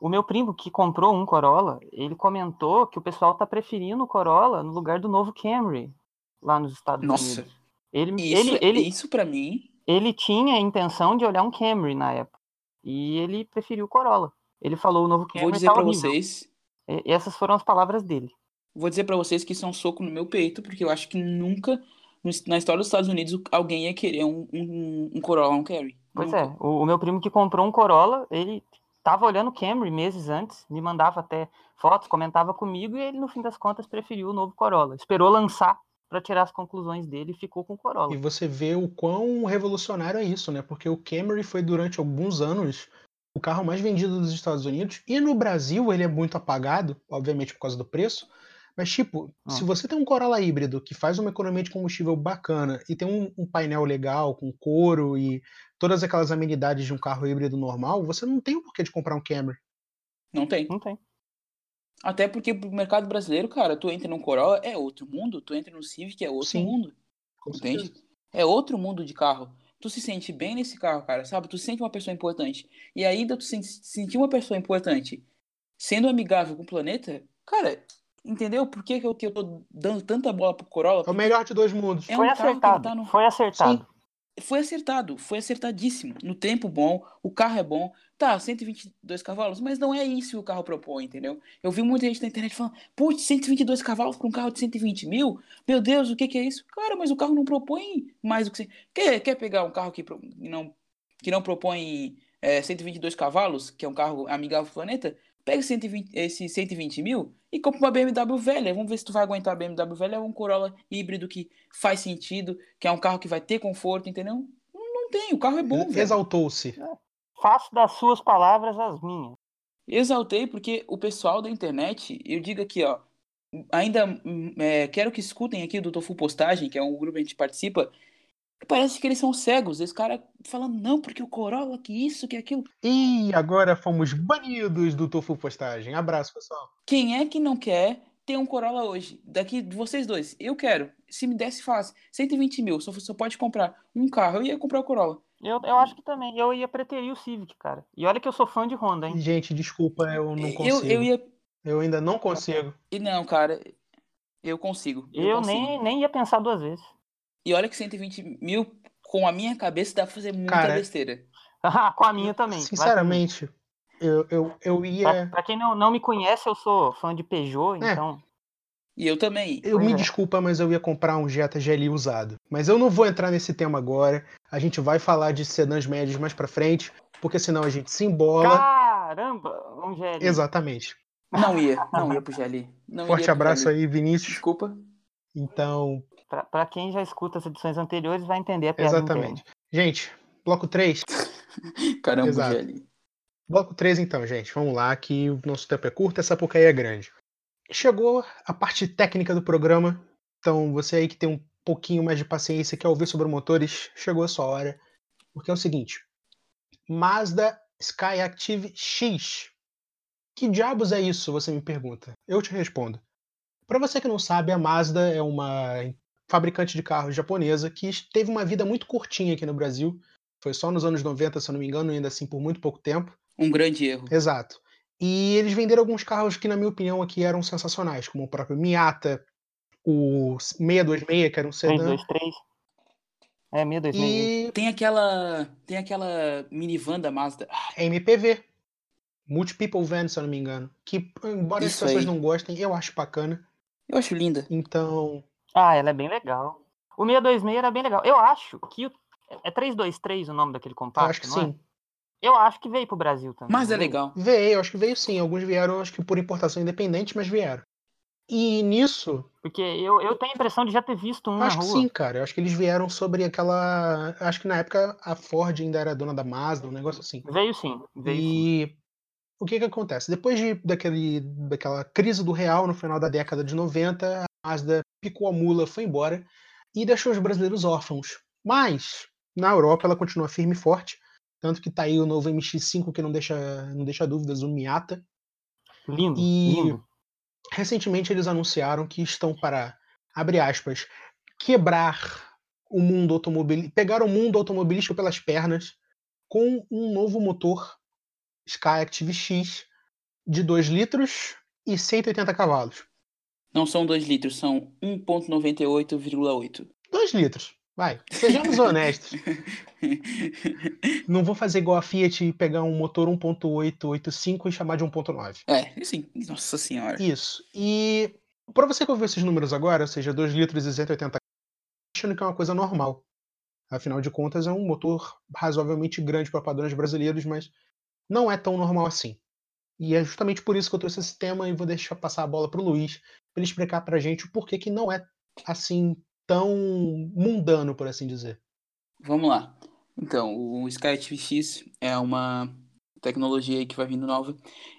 Speaker 2: o meu primo que comprou um Corolla, ele comentou que o pessoal tá preferindo o Corolla no lugar do novo Camry lá nos Estados
Speaker 3: Nossa.
Speaker 2: Unidos. Ele,
Speaker 3: Isso,
Speaker 2: ele, ele,
Speaker 3: isso para mim
Speaker 2: ele tinha a intenção de olhar um Camry na época. E ele preferiu o Corolla. Ele falou o novo Camry
Speaker 3: Vou dizer
Speaker 2: tá
Speaker 3: pra
Speaker 2: horrível.
Speaker 3: vocês,
Speaker 2: E- essas foram as palavras dele.
Speaker 3: vou dizer para vocês que isso é um soco no meu peito, porque eu acho que nunca na história dos Estados Unidos alguém ia querer um, um, um Corolla, um Carry.
Speaker 2: Pois
Speaker 3: Nunca.
Speaker 2: é, o, o meu primo que comprou um Corolla, ele tava olhando o Camry meses antes, me mandava até fotos, comentava comigo e ele no fim das contas preferiu o novo Corolla. Esperou lançar para tirar as conclusões dele e ficou com o Corolla.
Speaker 1: E você vê o quão revolucionário é isso, né? Porque o Camry foi durante alguns anos o carro mais vendido dos Estados Unidos e no Brasil ele é muito apagado, obviamente por causa do preço. Mas, tipo,
Speaker 2: Ah.
Speaker 1: se você tem um Corolla híbrido que faz uma economia de combustível bacana e tem um, um painel legal com couro e todas aquelas amenidades de um carro híbrido normal, você não tem o porquê de comprar um Camry.
Speaker 3: Não tem.
Speaker 2: Não tem.
Speaker 3: Até porque pro mercado brasileiro, cara, tu entra num Corolla, é outro mundo, tu entra no Civic, é outro
Speaker 1: Sim,
Speaker 3: mundo.
Speaker 1: Com
Speaker 3: Entende?
Speaker 1: certeza.
Speaker 3: É outro mundo de carro. Tu se sente bem nesse carro, cara, sabe? Tu se sente uma pessoa importante. E ainda tu se se sentir uma pessoa importante sendo amigável com o planeta, cara, entendeu? Por que, que, eu, que eu tô dando tanta bola pro Corolla?
Speaker 1: É o melhor de dois mundos.
Speaker 3: É um
Speaker 2: foi
Speaker 3: ele
Speaker 2: acertado.
Speaker 3: tá no-
Speaker 2: Foi acertado.
Speaker 3: Foi acertado, foi acertadíssimo. No tempo bom, o carro é bom. Tá, 122 cavalos, mas não é isso que o carro propõe, entendeu? Eu vi muita gente na internet falando, putz, 122 cavalos para um carro de 120 mil? Meu Deus, o que, que é isso? Cara, mas o carro não propõe mais do que... você- Quer, quer pegar um carro que, não, que não propõe é, 122 cavalos, que é um carro amigável ao planeta? Pega 120, esse 120 mil e compra uma BMW velha. Vamos ver se tu vai aguentar a BMW velha ou um Corolla híbrido que faz sentido, que é um carro que vai ter conforto, entendeu? Não, não tem, o carro é bom.
Speaker 1: Exaltou-se.
Speaker 2: Faço das suas palavras as minhas.
Speaker 3: Exaltei porque o pessoal da internet, eu digo aqui, ó, ainda hum, é, quero que escutem aqui do Tofu Postagem, que é um grupo que a gente participa, parece que eles são cegos, esse cara falando, não, porque o Corolla, que isso, que aquilo.
Speaker 1: E agora fomos banidos do Tofu Postagem. Abraço, pessoal.
Speaker 3: Quem é que não quer ter um Corolla hoje? Daqui de vocês dois, eu quero. Se me desse fácil, 120 mil, só, só pode comprar um carro, eu ia comprar o Corolla.
Speaker 2: Eu, eu acho que também. Eu ia preterir o Civic, cara. E olha que eu sou fã de Honda, hein?
Speaker 1: Gente, desculpa, eu não
Speaker 3: Eu,
Speaker 1: consigo.
Speaker 3: eu ia.
Speaker 1: Eu ainda não consigo.
Speaker 3: E não, cara, eu consigo. Eu,
Speaker 2: Eu
Speaker 3: consigo.
Speaker 2: nem, nem ia pensar duas vezes.
Speaker 3: E olha que 120 mil, com a minha cabeça, dá pra fazer muita
Speaker 1: Cara,
Speaker 3: besteira.
Speaker 2: Ah, Com a minha também.
Speaker 1: Sinceramente, eu, eu, eu
Speaker 2: Pra,
Speaker 1: ia.
Speaker 2: pra quem não, não me conhece, eu sou fã de Peugeot,
Speaker 1: É.
Speaker 2: então.
Speaker 3: E eu também.
Speaker 1: Eu me
Speaker 2: é.
Speaker 1: desculpa, mas eu ia comprar um Jetta GLI usado. Mas eu não vou entrar nesse tema agora. A gente vai falar de sedãs médios mais pra frente, porque senão a gente se embola.
Speaker 2: Caramba, um GL.
Speaker 1: Exatamente.
Speaker 3: Não ia, não ia pro GLI. Não
Speaker 1: Forte abraço
Speaker 3: GLI.
Speaker 1: aí, Vinícius.
Speaker 3: Desculpa.
Speaker 1: Então,
Speaker 2: Pra, pra quem já escuta as edições anteriores, vai entender a piada
Speaker 1: exatamente. Gente, bloco 3.
Speaker 3: Caramba,
Speaker 1: Exato.
Speaker 3: GLI.
Speaker 1: Bloco 3, então, gente. Vamos lá, que o nosso tempo é curto, essa porcaria é grande. Chegou a parte técnica do programa. Então, você aí que tem um pouquinho mais de paciência, quer ouvir sobre motores, chegou a sua hora. Porque é o seguinte: Mazda Skyactiv X. Que diabos é isso? Você me pergunta. Eu te respondo. Para você que não sabe, a Mazda é uma fabricante de carros japonesa que teve uma vida muito curtinha aqui no Brasil. Foi só nos anos 90, se eu não me engano, ainda assim por muito pouco tempo.
Speaker 3: Um grande erro.
Speaker 1: Exato. E eles venderam alguns carros que, na minha opinião, aqui eram sensacionais, como o próprio Miata, o 626, que era um sedã.
Speaker 2: 323. É, 626.
Speaker 1: E
Speaker 3: Tem aquela. Tem aquela minivan da Mazda. Ah,
Speaker 1: MPV. Multi-People Van, se eu não me engano. Que, embora as
Speaker 3: Isso
Speaker 1: pessoas
Speaker 3: aí.
Speaker 1: não gostem, eu acho bacana.
Speaker 3: Eu acho linda.
Speaker 1: Então,
Speaker 2: Ah, ela é bem legal. O 626 era bem legal. Eu acho que o... é 323 o nome daquele
Speaker 1: eu
Speaker 2: compacto,
Speaker 1: acho que
Speaker 2: não é?
Speaker 1: Sim.
Speaker 2: Eu acho que veio pro Brasil também.
Speaker 3: Mas é
Speaker 2: veio?
Speaker 3: legal.
Speaker 1: Veio, eu acho que veio sim. Alguns vieram, acho que por importação independente, mas vieram. E nisso,
Speaker 2: Porque eu, eu tenho a impressão de já ter visto um na
Speaker 1: acho que
Speaker 2: rua.
Speaker 1: sim, cara. Eu acho que eles vieram sobre aquela. Acho que na época a Ford ainda era dona da Mazda, um negócio assim.
Speaker 2: Veio sim, veio sim.
Speaker 1: E o que que acontece? Depois de, daquele, daquela crise do real no final da década de 90, a Mazda picou a mula, foi embora e deixou os brasileiros órfãos. Mas na Europa ela continua firme e forte, tanto que tá aí o novo MX-5 que não deixa, não deixa dúvidas, o Miata.
Speaker 2: Lindo,
Speaker 1: E
Speaker 2: lindo.
Speaker 1: recentemente eles anunciaram que estão para, abre aspas, quebrar o mundo automobilístico, pegar o mundo automobilístico pelas pernas com um novo motor Skyactiv X de 2 litros e 180 cavalos.
Speaker 3: Não são 2 litros, são 1,98,8.
Speaker 1: 2 litros, vai. Sejamos honestos. Não vou fazer igual a Fiat e pegar um motor 1.885 e chamar de 1.9.
Speaker 3: É, assim, nossa senhora.
Speaker 1: Isso. E para você que ouviu esses números agora, ou seja, 2 litros e 180 achando que é uma coisa normal. Afinal de contas, é um motor razoavelmente grande para padrões brasileiros, mas não é tão normal assim. E é justamente por isso que eu trouxe esse tema e vou deixar passar a bola para o Luiz, para ele explicar para a gente o porquê que não é assim tão mundano, por assim dizer.
Speaker 3: Vamos lá. Então, o SkyActiv X é uma tecnologia que vai vindo nova.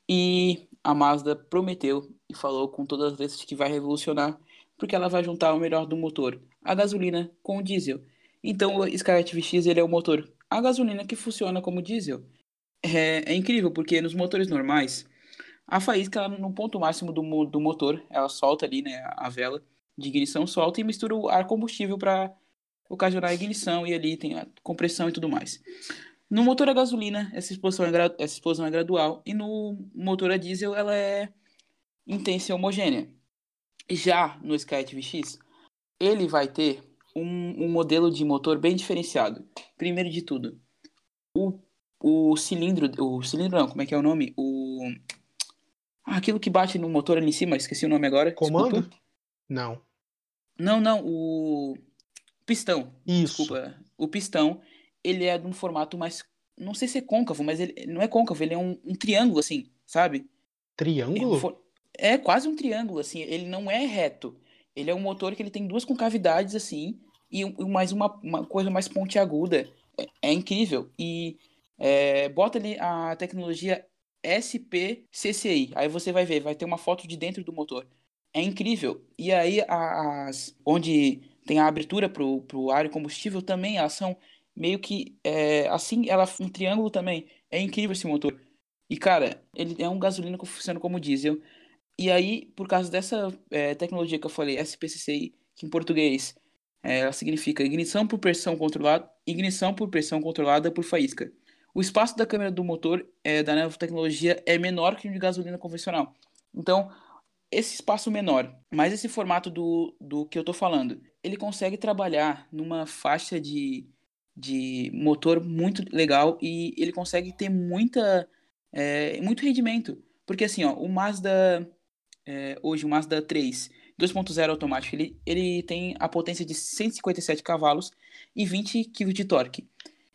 Speaker 3: E a Mazda prometeu e falou com todas as letras que vai revolucionar, porque ela vai juntar o melhor do motor, a gasolina com o diesel. Então, o SkyActiv X ele é o motor a gasolina que funciona como diesel. É, é incrível, porque nos motores normais, a faísca, no ponto máximo do, do motor, ela solta ali, né, a vela de ignição, solta e mistura o ar combustível para ocasionar a ignição e ali tem a compressão e tudo mais. No motor a gasolina, essa explosão é, gra- essa explosão é gradual e no motor a diesel ela é intensa e homogênea. Já no SkyActiv X, ele vai ter um, um modelo de motor bem diferenciado. Primeiro de tudo, o, o cilindro, o cilindro não, como é que é o nome? O aquilo que bate no motor ali em cima, esqueci o nome agora.
Speaker 1: Comando?
Speaker 3: desculpa.
Speaker 1: Não.
Speaker 3: Não, não, o pistão.
Speaker 1: Isso.
Speaker 3: Desculpa. O pistão, ele é de um formato mais. Não sei se é côncavo, mas ele não é côncavo, ele é um, um triângulo, assim, sabe? É, um
Speaker 1: Triângulo?
Speaker 3: for- é quase um triângulo, assim. Ele não é reto. Ele é um motor que ele tem duas concavidades, assim, e um- mais uma, uma coisa mais pontiaguda. É, é incrível. E é, bota ali a tecnologia SPCCI. Aí você vai ver, vai ter uma foto de dentro do motor. É incrível. E aí, a- as, onde tem a abertura pro, pro ar e combustível também, elas são meio que é, assim, ela um triângulo também. É incrível esse motor. E cara, ele é um gasolina que funciona como diesel. E aí, por causa dessa é, tecnologia que eu falei, SPCCI, que em português é, ela significa ignição por pressão controlada, ignição por pressão controlada por faísca. O espaço da câmera do motor é, da nova tecnologia é menor que o de gasolina convencional. Então, esse espaço menor, mais esse formato do, do que eu tô falando, ele consegue trabalhar numa faixa de, de motor muito legal e ele consegue ter muita, é, muito rendimento. Porque assim, ó, o Mazda, é, hoje o Mazda 3 2.0 automático, ele, ele tem a potência de 157 cavalos e 20 kg de torque.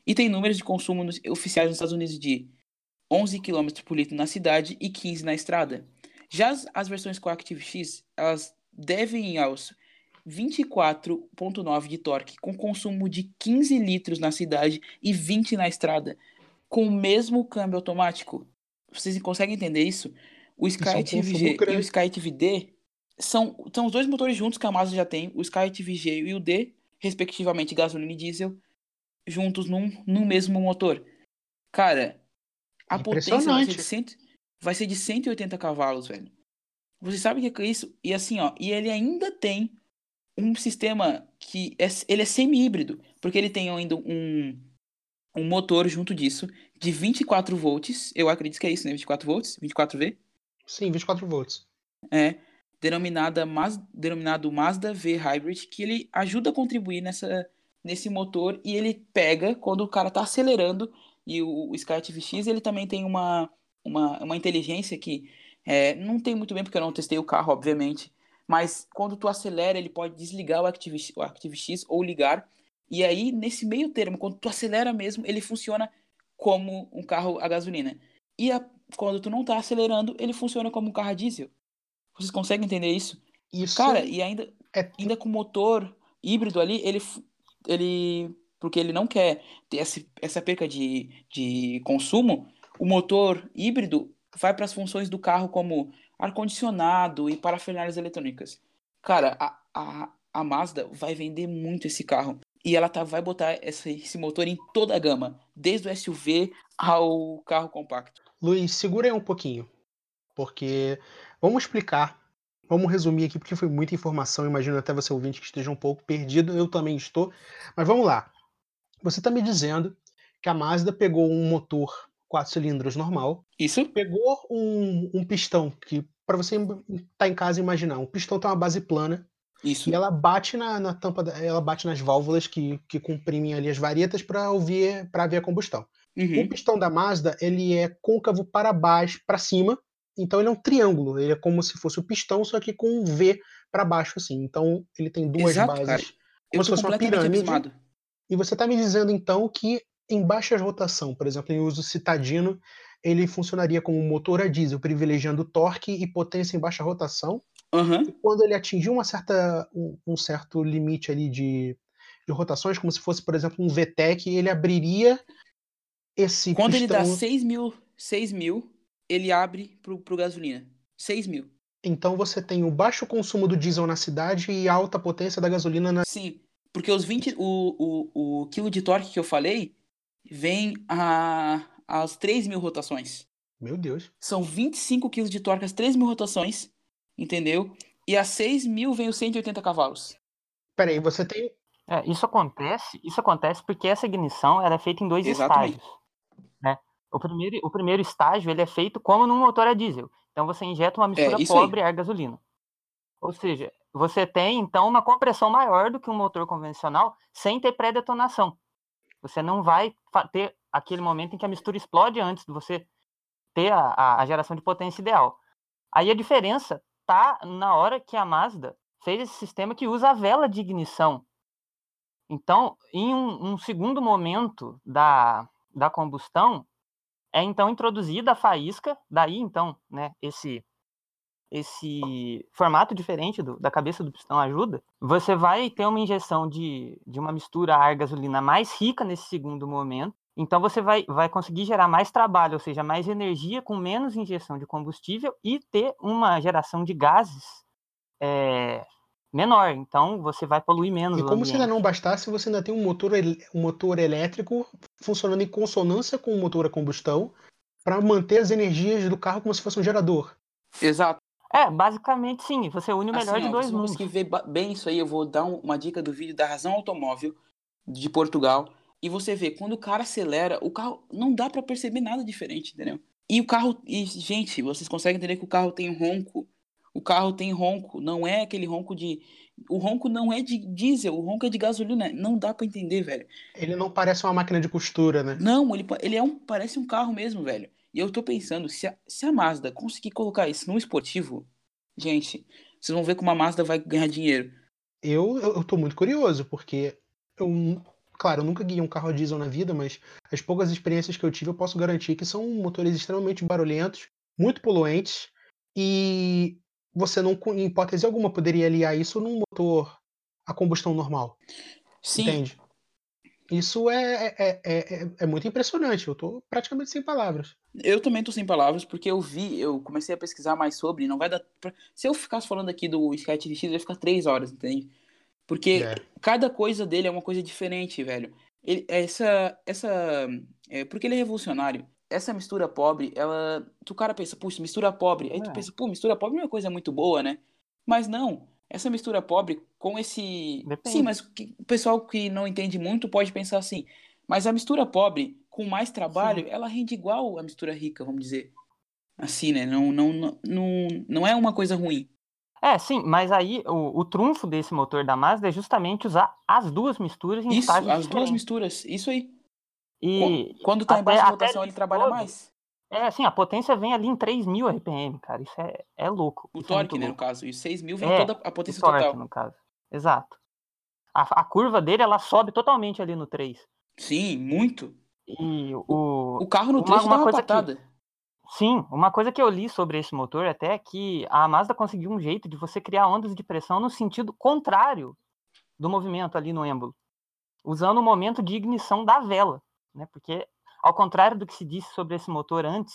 Speaker 3: E tem números de consumo nos- oficiais nos Estados Unidos de 11 km por litro na cidade e 15 na estrada. Já as, as versões com Active X, elas devem ir aos 24.9 de torque, com consumo de 15 litros na cidade e 20 na estrada, com o mesmo câmbio automático. Vocês conseguem entender isso? O
Speaker 1: é um
Speaker 3: SkyActiv
Speaker 1: consumo
Speaker 3: G e o
Speaker 1: grande.
Speaker 3: SkyActiv D são, são os dois motores juntos que a Mazda já tem, o SkyActiv G e o D, respectivamente gasolina e diesel, juntos num, num mesmo motor. Cara, a potência de cento, vai ser de 180 cavalos, velho. Você sabe o que que é isso? E assim, ó, e ele ainda tem um sistema que é, ele é semi-híbrido, porque ele tem ainda um, um motor junto disso de 24 volts. Eu acredito que é isso, né? 24 volts? 24V?
Speaker 1: Sim, 24 volts.
Speaker 3: É. Denominada, Mas, denominado Mazda V Hybrid, que ele ajuda a contribuir nessa, nesse motor e ele pega quando o cara tá acelerando. E o, o Skyactiv X ele também tem uma, uma, uma inteligência que é, não tem muito bem, porque eu não testei o carro, obviamente. Mas quando tu acelera, ele pode desligar o Active, o Active X ou ligar. E aí, nesse meio termo, quando tu acelera mesmo, ele funciona como um carro a gasolina. E a, quando tu não tá acelerando, ele funciona como um carro a diesel. Vocês conseguem entender isso?
Speaker 1: Isso
Speaker 3: Cara, e ainda,
Speaker 1: é
Speaker 3: ainda com motor híbrido ali, ele, ele porque ele não quer ter essa, essa perca de, de consumo, o motor híbrido vai para as funções do carro como ar-condicionado e parafernálias eletrônicas. Cara, a, a, a Mazda vai vender muito esse carro. E ela tá, vai botar esse, esse motor em toda a gama, desde o SUV ao carro compacto.
Speaker 1: Luiz, segura aí um pouquinho, porque vamos explicar, vamos resumir aqui, porque foi muita informação, imagino até você ouvinte que esteja um pouco perdido, eu também estou, mas vamos lá. Você está me dizendo que a Mazda pegou um motor quatro cilindros normal,
Speaker 3: Isso?
Speaker 1: pegou um, um pistão, que para você estar tá em casa imaginar, um pistão tem uma base plana,
Speaker 3: Isso.
Speaker 1: e ela bate na, na tampa, ela bate nas válvulas que, que comprimem ali as varetas para ouvir, para ver a combustão. O
Speaker 3: Uhum.
Speaker 1: pistão da Mazda, ele é côncavo para baixo, para cima, então ele é um triângulo, ele é como se fosse o pistão, só que com um V para baixo assim. Então ele tem duas
Speaker 3: Exato,
Speaker 1: bases,
Speaker 3: cara.
Speaker 1: como
Speaker 3: Eu
Speaker 1: se fosse uma pirâmide.
Speaker 3: abismado.
Speaker 1: E você está me dizendo então que em baixa rotação, por exemplo, em uso citadino, ele funcionaria como um motor a diesel, privilegiando torque e potência em baixa rotação.
Speaker 3: Aham.
Speaker 1: E quando ele atingir uma certa, um, um certo limite ali de, de rotações, como se fosse, por exemplo, um VTEC, ele abriria esse
Speaker 3: Quando ele dá
Speaker 1: pistão.
Speaker 3: 6 mil, 6 mil, ele abre pro, pro gasolina. 6 mil.
Speaker 1: Então você tem o baixo consumo do diesel na cidade e a alta potência da gasolina na.
Speaker 3: Sim, porque os 20, o, o, o quilo de torque que eu falei vem a, às 3 mil rotações.
Speaker 1: Meu Deus.
Speaker 3: São 25 quilos de torque às 3 mil rotações, entendeu? E a 6 mil vem os 180 cavalos.
Speaker 1: Peraí, você tem.
Speaker 2: É, isso acontece, isso acontece porque essa ignição ela é feita em dois
Speaker 3: Exatamente.
Speaker 2: estágios. Né? O, primeiro, o primeiro estágio ele é feito como num motor a diesel. Então você injeta uma mistura
Speaker 3: É, isso aí.
Speaker 2: pobre ar-gasolina. Ou seja, você tem então uma compressão maior do que um motor convencional sem ter pré-detonação. Você não vai ter aquele momento em que a mistura explode antes de você ter a, a- a geração de potência ideal. Aí a diferença tá na hora que a Mazda fez esse sistema que usa a vela de ignição. Então, em um, um segundo momento da, da combustão, é então introduzida a faísca, daí então, né, esse esse formato diferente do- da cabeça do pistão ajuda, você vai ter uma injeção de, de uma mistura ar-gasolina mais rica nesse segundo momento, então você vai, vai conseguir gerar mais trabalho, ou seja, mais energia com menos injeção de combustível e ter uma geração de gases é, menor, então você vai poluir menos
Speaker 1: E
Speaker 2: o
Speaker 1: como se ainda não bastasse, você ainda tem um motor, um motor elétrico funcionando em consonância com o motor a combustão para manter as energias do carro como se fosse um gerador.
Speaker 3: Exato.
Speaker 2: É, basicamente sim, você une o melhor
Speaker 3: Assim,
Speaker 2: de dois mundos.
Speaker 3: conseguir ver ba- bem isso aí. Eu vou dar um- uma dica do vídeo da Razão Automóvel de Portugal. E você vê, quando o cara acelera, o carro não dá pra perceber nada diferente, entendeu? E o carro. E, gente, vocês conseguem entender que o carro tem ronco. O carro tem ronco. Não é aquele ronco de. O ronco não é de diesel, o ronco é de gasolina. Não dá pra entender, velho.
Speaker 1: Ele não parece uma máquina de costura, né?
Speaker 3: Não, ele, ele é um, parece um carro mesmo, velho. E eu tô pensando, se a, se a Mazda conseguir colocar isso no esportivo, gente, vocês vão ver como a Mazda vai ganhar dinheiro.
Speaker 1: Eu, eu, tô muito curioso, porque eu, claro, eu nunca guiei um carro a diesel na vida, mas as poucas experiências que eu tive, eu posso garantir que são motores extremamente barulhentos, muito poluentes, e você não, em hipótese alguma, poderia aliar isso num motor a combustão normal,
Speaker 3: Sim,
Speaker 1: entende? Isso é, é, é, é, é muito impressionante, eu tô praticamente sem palavras.
Speaker 3: eu também tô sem palavras, porque eu vi, eu comecei a pesquisar mais sobre, não vai dar. Pra... Se eu ficasse falando aqui do Sky X, ia ficar três horas, entende? Porque
Speaker 1: É.
Speaker 3: cada coisa dele é uma coisa diferente, velho. Ele, essa, essa, é, porque ele é revolucionário. Essa mistura pobre, ela, tu cara pensa, puxa, mistura pobre. Aí tu
Speaker 2: É.
Speaker 3: pensa, pô, mistura pobre é uma coisa muito boa, né? Mas não, essa mistura pobre com esse,
Speaker 2: Depende.
Speaker 3: sim, mas o pessoal que não entende muito pode pensar assim, Mas a mistura pobre, com mais trabalho, Sim. ela rende igual a mistura rica, vamos dizer. Assim, né? Não, não, não, não, não é uma coisa ruim.
Speaker 2: É, sim, mas aí o, o trunfo desse motor da Mazda é justamente usar as duas misturas em
Speaker 3: Isso, as
Speaker 2: diferentes.
Speaker 3: duas misturas, isso aí.
Speaker 2: E
Speaker 3: quando tá em baixa rotação, ele trabalha todo, mais.
Speaker 2: É, assim, a potência vem ali em 3.000 RPM, cara. Isso é, é louco.
Speaker 3: O é torque,
Speaker 2: é
Speaker 3: né,
Speaker 2: louco.
Speaker 3: no caso. E 6.000 vem é, toda a potência
Speaker 2: o torque,
Speaker 3: total.
Speaker 2: no caso. Exato. A, a, curva dele, ela sobe totalmente ali no 3.
Speaker 3: Sim, muito.
Speaker 2: E o...
Speaker 3: O carro no 3 uma, uma dá uma patada.
Speaker 2: Que, sim, uma coisa que eu li sobre esse motor até é que a Mazda conseguiu um jeito de você criar ondas de pressão no sentido contrário do movimento ali no êmbolo. Usando o momento de ignição da vela. Né? Porque, ao contrário do que se disse sobre esse motor antes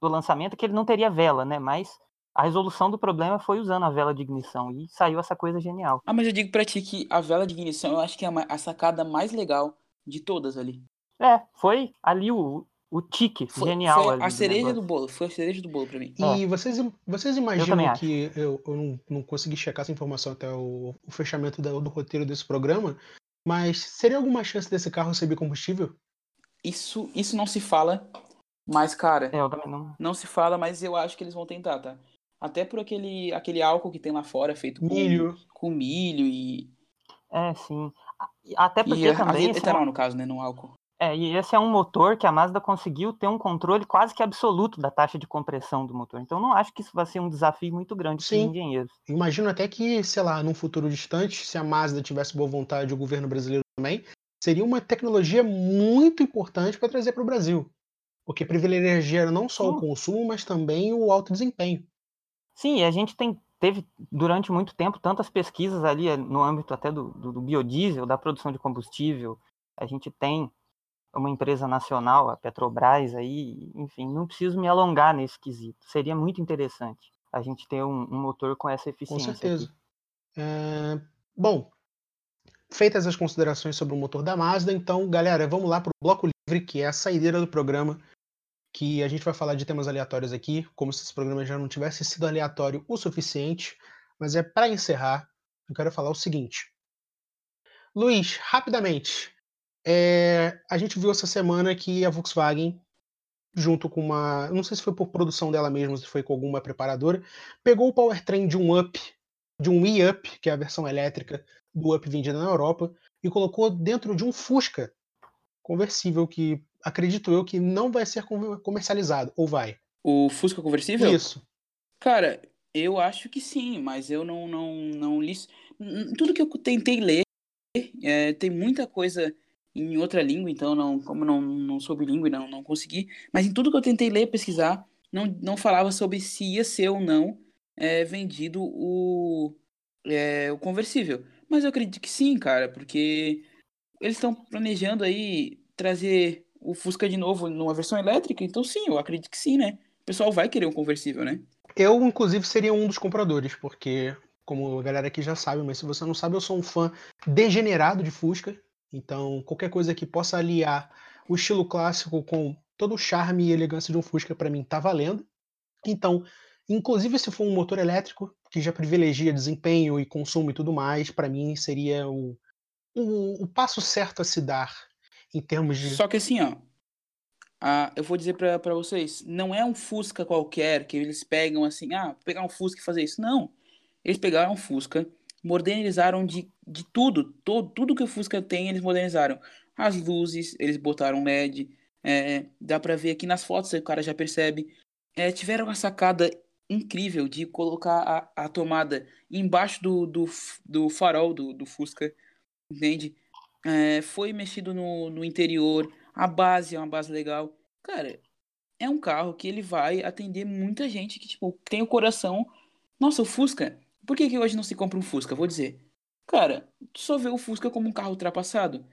Speaker 2: do lançamento, que ele não teria vela, né? Mas a resolução do problema foi usando a vela de ignição e saiu essa coisa genial.
Speaker 3: Ah, mas eu digo pra ti que a vela de ignição eu acho que é a sacada mais legal de todas ali.
Speaker 2: É, foi ali o, o tique foi, genial.
Speaker 3: Foi
Speaker 2: ali
Speaker 3: a cereja do, do, bolo, foi a cereja do bolo pra mim.
Speaker 1: E é. vocês, vocês imaginam eu que eu, eu não, não, consegui checar essa informação até o, o fechamento do, do roteiro desse programa, mas seria alguma chance desse carro ser bicombustível?
Speaker 3: Isso, isso não se fala, mas, cara,
Speaker 2: é, eu também não.
Speaker 3: não se fala, mas eu acho que eles vão tentar, tá? Até por aquele, aquele álcool que tem lá fora, feito com
Speaker 1: milho,
Speaker 3: com milho e.
Speaker 2: É, sim. Até porque
Speaker 3: e
Speaker 2: também.
Speaker 3: etanol, é... no caso, né? No álcool.
Speaker 2: É, e esse é um motor que a Mazda conseguiu ter um controle quase que absoluto da taxa de compressão do motor. Então não acho que isso vai ser um desafio muito grande para os engenheiros.
Speaker 1: Imagino até que, sei lá, num futuro distante, se a Mazda tivesse boa vontade, o governo brasileiro também, seria uma tecnologia muito importante para trazer para o Brasil. Porque privilegia não só Sim. o consumo, mas também o alto desempenho.
Speaker 2: Sim, a gente tem, teve durante muito tempo tantas pesquisas ali eh, no âmbito até do, do, do biodiesel, da produção de combustível. A gente tem uma empresa nacional, a Petrobras, aí, enfim, não preciso me alongar nesse quesito. Seria muito interessante a gente ter um, um motor com essa eficiência.
Speaker 1: Com certeza. É... Bom, feitas as considerações sobre o motor da Mazda, então, galera, vamos lá para o bloco livre, que é a saideira do programa, que a gente vai falar de temas aleatórios aqui, como se esse programa já não tivesse sido aleatório o suficiente, mas é para encerrar, eu quero falar o seguinte. Luiz, rapidamente, é, a gente viu essa semana que a Volkswagen, junto com uma. Não sei se foi por produção dela mesma, se foi com alguma preparadora, pegou o powertrain de um Up, de um e-Up, que é a versão elétrica do Up vendida na Europa, e colocou dentro de um Fusca conversível que acredito eu que não vai ser comercializado, ou vai?
Speaker 3: O Fusca conversível?
Speaker 1: Isso.
Speaker 3: Cara, eu acho que sim, mas eu não não não li tudo que eu tentei ler é, tem muita coisa em outra língua, então não, como não, não sou bilíngue, não, não consegui. Mas em tudo que eu tentei ler, pesquisar, não, não falava sobre se ia ser ou não é, vendido o, é, o conversível. Mas eu acredito que sim, cara, porque eles estão planejando aí trazer o Fusca de novo numa versão elétrica, então sim, eu acredito que sim, né? O pessoal vai querer um conversível, né?
Speaker 1: Eu, inclusive, seria um dos compradores, porque, como a galera aqui já sabe, mas se você não sabe, eu sou um fã degenerado de Fusca. Então, qualquer coisa que possa aliar o estilo clássico com todo o charme e elegância de um Fusca, para mim, tá valendo. Então, inclusive se for um motor elétrico, que já privilegia desempenho e consumo e tudo mais, para mim seria o, o, o, passo certo a se dar em termos de.
Speaker 3: Só que assim, ó. Ah, eu vou dizer para vocês, não é um Fusca qualquer que eles pegam assim, ah, pegar um Fusca e fazer isso. Não. Eles pegaram um Fusca, modernizaram de, de tudo, todo, tudo que o Fusca tem, eles modernizaram. As luzes, eles botaram LED, é, dá pra ver aqui nas fotos, o cara já percebe. É, tiveram uma sacada incrível de colocar a, a tomada embaixo do, do, do farol do, do Fusca, entende? É, foi mexido no, no interior, a base é uma base legal. Cara, é um carro que ele vai atender muita gente que, tipo, tem o coração. Nossa, o Fusca por que, que hoje não se compra um Fusca? Vou dizer. Cara, tu só vê o Fusca como um carro ultrapassado.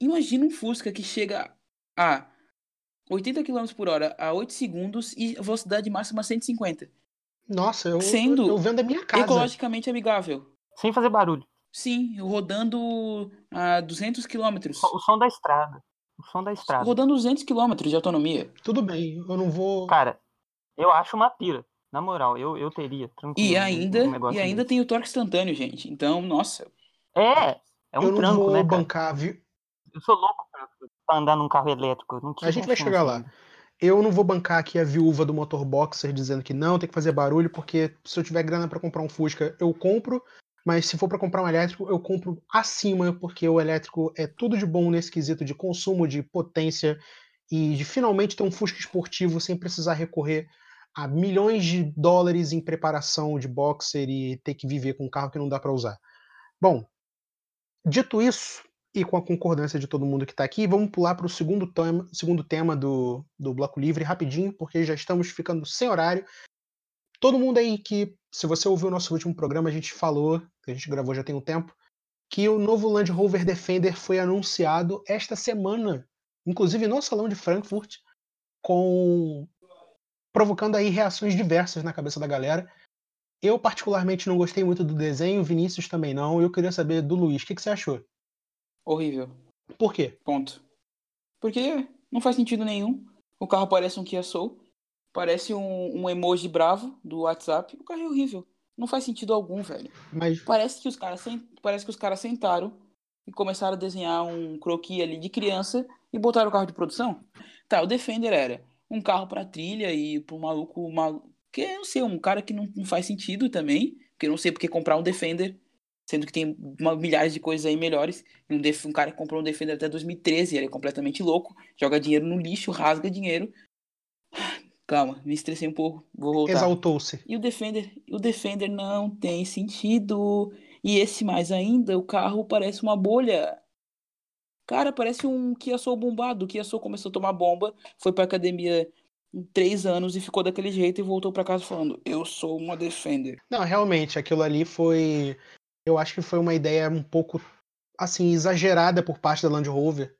Speaker 3: Imagina um Fusca que chega a 80 km por hora a 8 segundos e velocidade máxima 150.
Speaker 1: Nossa, eu,
Speaker 3: Sendo
Speaker 1: eu vendo a minha casa.
Speaker 3: ecologicamente amigável.
Speaker 2: Sem fazer barulho.
Speaker 3: Sim, rodando a 200 km.
Speaker 2: O som da estrada. O som da estrada.
Speaker 3: Rodando 200 km de autonomia.
Speaker 1: Tudo bem, eu não vou.
Speaker 2: Cara, eu acho uma pira. Na moral, eu, eu teria,
Speaker 3: tranquilo. E ainda, um e ainda tem o torque instantâneo, gente. Então, nossa.
Speaker 2: É, é um
Speaker 1: eu
Speaker 2: tranco,
Speaker 1: não vou
Speaker 2: né,
Speaker 1: bancar, viu?
Speaker 2: eu sou louco pra, andar num carro elétrico. Não
Speaker 1: A gente vai
Speaker 2: chance
Speaker 1: chegar lá. Eu não vou bancar aqui a viúva do motor boxer dizendo que não, tem que fazer barulho, porque se eu tiver grana pra comprar um Fusca, eu compro. Mas se for pra comprar um elétrico, eu compro acima, porque o elétrico é tudo de bom nesse quesito de consumo, de potência e de finalmente ter um Fusca esportivo sem precisar recorrer a milhões de dólares em preparação de boxer e ter que viver com um carro que não dá pra usar. Bom, dito isso, e com a concordância de todo mundo que está aqui, vamos pular para o segundo tema, segundo tema do, do Bloco Livre rapidinho, porque já estamos ficando sem horário. Todo mundo aí que, se você ouviu o nosso último programa, a gente falou, que a gente gravou já tem um tempo, que o novo Land Rover Defender foi anunciado esta semana, inclusive no Salão de Frankfurt, com provocando aí reações diversas na cabeça da galera. Eu particularmente não gostei muito do desenho, Vinícius também não. Eu queria saber do Luiz, o que, que você achou?
Speaker 3: Horrível.
Speaker 1: Por quê?
Speaker 3: Ponto. Porque não faz sentido nenhum. O carro parece um Kia Soul. Parece um, um emoji bravo do WhatsApp. O carro é horrível. Não faz sentido algum, velho.
Speaker 1: Mas
Speaker 3: Parece que os caras sen- parece que os caras sentaram e começaram a desenhar um croquis ali de criança e botaram o carro de produção. Tá, o Defender era um carro pra trilha e pro maluco, maluco que eu não sei, um cara que não, não faz sentido também, porque eu não sei porque comprar um Defender, sendo que tem uma, milhares de coisas aí melhores. Um, Def- um cara que comprou um Defender até 2013, ele é completamente louco, joga dinheiro no lixo, rasga dinheiro. Calma, me estressei um pouco, vou voltar.
Speaker 1: exaltou-se.
Speaker 3: E o Defender, o Defender não tem sentido. E esse mais ainda, o carro parece uma bolha. Cara, parece um Kia Soul bombado. O Kia Soul começou a tomar bomba, foi pra academia em três anos e ficou daquele jeito e voltou pra casa falando: Eu sou uma Defender.
Speaker 1: Não, realmente, aquilo ali foi. Eu acho que foi uma ideia um pouco, assim, exagerada por parte da Land Rover,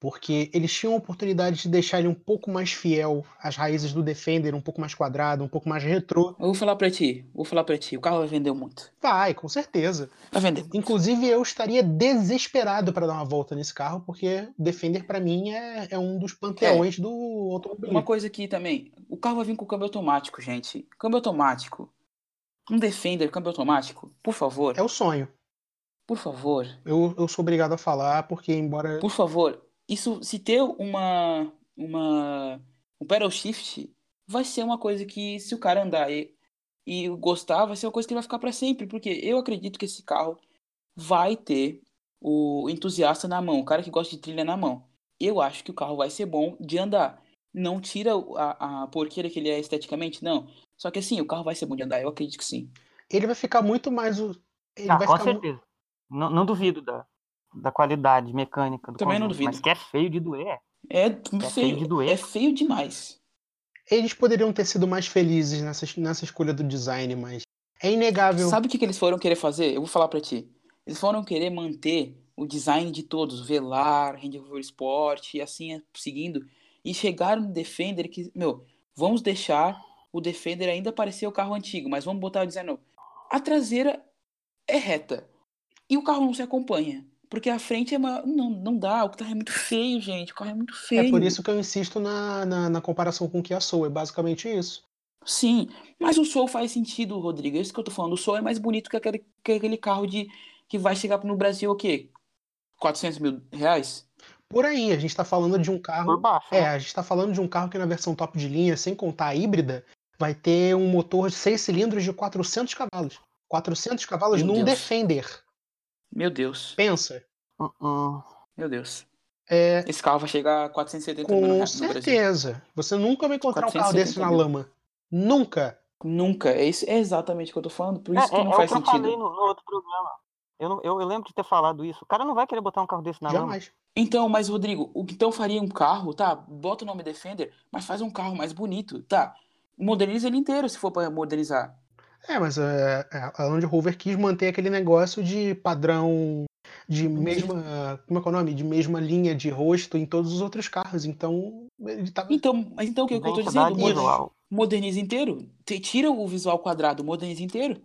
Speaker 1: porque eles tinham a oportunidade de deixar ele um pouco mais fiel às raízes do Defender, um pouco mais quadrado, um pouco mais retrô.
Speaker 3: Eu vou falar pra ti, vou falar pra ti: o carro vai vender muito.
Speaker 1: Vai, com certeza.
Speaker 3: Vai vender muito.
Speaker 1: Inclusive, eu estaria desesperado para dar uma volta nesse carro, porque Defender, para mim, é, é um dos panteões do automobilismo.
Speaker 3: Uma coisa aqui também: o carro vai vir com câmbio automático, gente. Câmbio automático. Um Defender, câmbio automático, por favor.
Speaker 1: É o sonho.
Speaker 3: Por favor.
Speaker 1: Eu, eu sou obrigado a falar, porque embora.
Speaker 3: Por favor, isso se ter uma uma um pedal shift vai ser uma coisa que se o cara andar e, e gostar, vai ser uma coisa que vai ficar para sempre, porque eu acredito que esse carro vai ter o entusiasta na mão, o cara que gosta de trilha na mão. Eu acho que o carro vai ser bom de andar. Não tira a, a porqueira que ele é esteticamente, não. Só que assim, o carro vai ser bom de andar, eu acredito que sim.
Speaker 1: Ele vai ficar muito mais. o- Ele
Speaker 2: Ah,
Speaker 1: vai
Speaker 2: com certeza. Não, não duvido da, da qualidade mecânica do
Speaker 3: Também não
Speaker 2: conjunto,
Speaker 3: duvido.
Speaker 2: Mas que é feio de doer.
Speaker 3: É,
Speaker 2: feio
Speaker 3: feio,
Speaker 2: de doer.
Speaker 3: é feio demais.
Speaker 1: Eles poderiam ter sido mais felizes nessa, nessa escolha do design, mas é inegável.
Speaker 3: Sabe o que, que eles foram querer fazer? Eu vou falar pra ti. Eles foram querer manter o design de todos, Velar, Range Rover Sport e assim é, seguindo. E chegaram no Defender que, meu, vamos deixar o Defender ainda parecer o carro antigo, mas vamos botar o design novo. A traseira é reta e o carro não se acompanha. Porque a frente é uma. Não, não dá, o carro é muito feio, gente. O carro é muito feio.
Speaker 1: É por isso que eu insisto na, na, na comparação com o Kia Soul. É basicamente isso.
Speaker 3: Sim, mas o Soul faz sentido, Rodrigo. É isso que eu tô falando. O Soul é mais bonito que aquele, que aquele carro de que vai chegar no Brasil o quê? 400 mil reais?
Speaker 1: Por aí, a gente tá falando de um carro.
Speaker 2: Por baixo.
Speaker 1: É,
Speaker 2: né?
Speaker 1: a gente tá falando de um carro que na versão top de linha, sem contar a híbrida, vai ter um motor de 6 cilindros de 400 cavalos. 400 cavalos
Speaker 3: Meu
Speaker 1: num
Speaker 3: Deus.
Speaker 1: Defender.
Speaker 3: Meu Deus,
Speaker 1: Pensa.
Speaker 2: Uh-uh.
Speaker 3: meu Deus.
Speaker 1: É,
Speaker 3: Esse carro vai chegar a 470 mil no,
Speaker 1: com
Speaker 3: no Brasil.
Speaker 1: certeza. Você nunca vai encontrar um carro
Speaker 3: 470
Speaker 1: desse na
Speaker 3: mil.
Speaker 1: lama. Nunca.
Speaker 3: Nunca. É, isso, é exatamente o que eu tô falando. Por
Speaker 2: É,
Speaker 3: isso que
Speaker 2: é-
Speaker 3: não
Speaker 2: é
Speaker 3: faz
Speaker 2: o que eu
Speaker 3: sentido.
Speaker 2: falei no, no outro programa. Eu, não- eu, eu lembro de ter falado isso. O cara não vai querer botar um carro desse na lama.
Speaker 1: Jamais.
Speaker 3: Então, mas Rodrigo, o que então faria um carro, tá? Bota o nome Defender, mas faz um carro mais bonito, tá? Moderniza ele inteiro se for pra modernizar.
Speaker 1: É, mas é, é, a Land Rover quis manter aquele negócio de padrão de mesma. Como é que é o nome? De mesma linha de rosto em todos os outros carros. Então, ele tava.
Speaker 3: Então, mas então o que, que eu tô dizendo? Moder-
Speaker 2: visual.
Speaker 3: Moderniza inteiro. Te- Tira o visual quadrado, moderniza inteiro.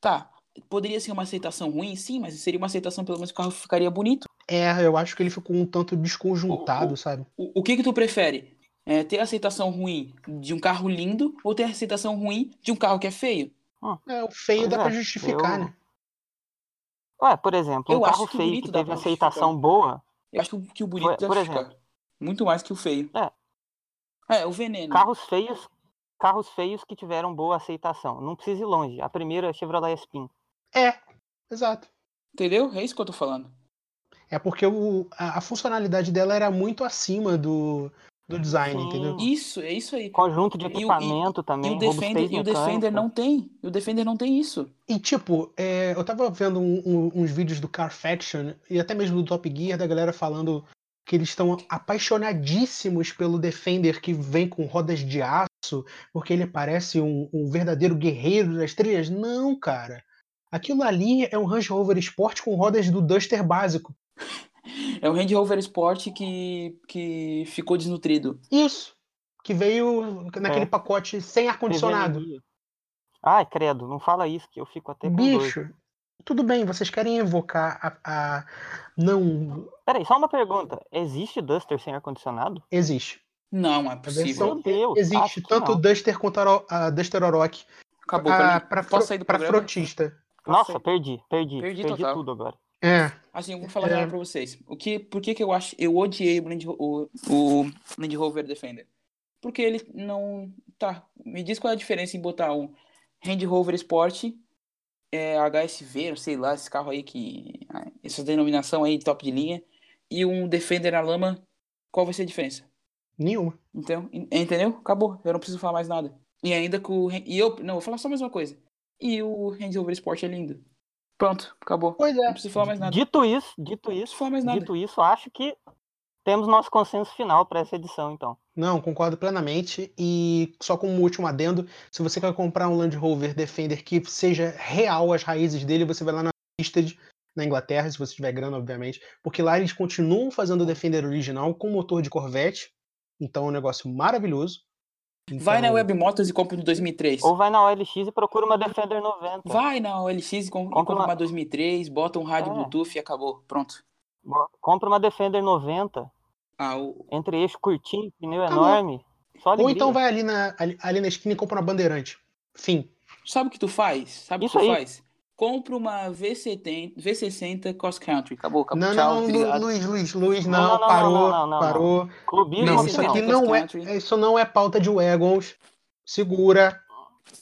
Speaker 3: Tá. Poderia ser uma aceitação ruim, sim, mas seria uma aceitação, pelo menos o carro ficaria bonito.
Speaker 1: É, eu acho que ele ficou um tanto desconjuntado,
Speaker 3: O- o-
Speaker 1: sabe?
Speaker 3: O, o que que tu prefere? É, ter a aceitação ruim de um carro lindo ou ter a aceitação ruim de um carro que é feio?
Speaker 1: É, o feio
Speaker 2: Pois
Speaker 1: dá
Speaker 2: é,
Speaker 1: pra justificar,
Speaker 2: eu-
Speaker 1: né?
Speaker 2: Ué, por exemplo, um
Speaker 3: Eu acho
Speaker 2: carro
Speaker 3: que
Speaker 2: feio que
Speaker 3: dá
Speaker 2: teve aceitação boa,
Speaker 3: Eu acho que o bonito
Speaker 2: por
Speaker 3: ficar.
Speaker 2: exemplo.
Speaker 3: Muito mais que o feio.
Speaker 2: É.
Speaker 3: É, o veneno.
Speaker 2: Carros feios, carros feios que tiveram boa aceitação. Não precisa ir longe. A primeira é a Chevrolet Spin.
Speaker 1: É, exato.
Speaker 3: Entendeu? É isso que eu tô falando.
Speaker 1: É porque o, a, a funcionalidade dela era muito acima do, do design,
Speaker 2: Sim.
Speaker 1: entendeu?
Speaker 3: Isso, é isso aí.
Speaker 2: Conjunto de
Speaker 3: E e-
Speaker 2: equipamento
Speaker 3: E
Speaker 2: também.
Speaker 3: o Defender, e o Defender não tem. E o Defender não tem isso.
Speaker 1: E tipo, é, eu tava vendo um- um- uns vídeos do Car Faction e até mesmo do Top Gear da galera falando que eles estão apaixonadíssimos pelo Defender que vem com rodas de aço, porque ele parece um, um verdadeiro guerreiro das trilhas. Não, cara. Aquilo ali é um Range Rover Sport com rodas do Duster básico.
Speaker 3: É o Range Rover Sport que, que ficou desnutrido.
Speaker 1: Isso. Que veio naquele
Speaker 2: É.
Speaker 1: pacote sem ar-condicionado.
Speaker 2: Ai, credo, não fala isso, que eu fico até com.
Speaker 1: Bicho, tudo bem, vocês querem evocar a. a- Não.
Speaker 2: Peraí, só uma pergunta. Existe Duster sem ar-condicionado?
Speaker 1: Existe.
Speaker 3: Não, é possível.
Speaker 2: Meu Deus,
Speaker 1: Existe tanto o
Speaker 2: não.
Speaker 1: Duster quanto a, a Duster Oroch
Speaker 3: Acabou
Speaker 1: pra,
Speaker 3: pra
Speaker 1: pra, pra frotista.
Speaker 2: Nossa, perdi, perdi.
Speaker 3: Perdi
Speaker 2: Perdi,
Speaker 3: total.
Speaker 2: tudo agora.
Speaker 1: É.
Speaker 3: Assim, eu vou falar
Speaker 1: É.
Speaker 3: real pra vocês. O que, por que, que eu acho. Eu odiei o Land, o, o Land Rover Defender. Porque ele não. Tá. Me diz qual é a diferença em botar um Land Rover Sport, é, HSV, não sei lá, esse carro aí que. ah, Essa denominação aí, top de linha, e um Defender na lama. Qual vai ser a diferença?
Speaker 1: Nenhuma.
Speaker 3: Então, en- entendeu? Acabou. Eu não preciso falar mais nada. E ainda com o. E eu. Não, vou falar só mais uma coisa. E o Range Rover Sport é lindo. Pronto, acabou.
Speaker 1: Pois
Speaker 3: Não
Speaker 1: é.
Speaker 3: preciso falar mais nada.
Speaker 2: Dito isso, dito
Speaker 3: Não
Speaker 2: isso,
Speaker 3: falar mais nada.
Speaker 2: dito isso, acho que temos nosso consenso final para essa edição, então.
Speaker 1: Não, concordo plenamente. E só como último adendo, se você quer comprar um Land Rover Defender que seja real as raízes dele, você vai lá na Listed, na Inglaterra, se você tiver grana, obviamente, porque lá eles continuam fazendo o Defender original com motor de Corvette. Então é um negócio maravilhoso.
Speaker 3: Vai na
Speaker 1: Então,
Speaker 3: Web Motors e compra um 2003.
Speaker 2: Ou vai na OLX e procura uma Defender 90.
Speaker 3: Vai na OLX e com-
Speaker 2: Compra
Speaker 3: compra
Speaker 2: uma-
Speaker 3: uma 2003, bota um rádio
Speaker 2: É.
Speaker 3: Bluetooth e acabou. Pronto.
Speaker 2: Compra uma Defender 90,
Speaker 3: Ah, o...
Speaker 2: entre eixo curtinho, pneu
Speaker 1: Acabou.
Speaker 2: enorme. Só
Speaker 1: Ou então vai ali na, ali, ali na esquina e compra uma bandeirante. Fim.
Speaker 3: Sabe o que tu faz? Sabe o que tu
Speaker 2: aí.
Speaker 3: faz? Compra uma V70, V60 Cross Country. Acabou, acabou.
Speaker 1: Não,
Speaker 3: Tchau,
Speaker 1: não. Luiz, Luiz, Luiz,
Speaker 2: Não,
Speaker 1: não,
Speaker 2: não,
Speaker 1: parou,
Speaker 2: não, não, não,
Speaker 1: parou.
Speaker 2: Clubismo
Speaker 1: Não,
Speaker 3: Isso
Speaker 1: aqui não é,
Speaker 3: Country.
Speaker 1: isso não é pauta de Wagons. Segura.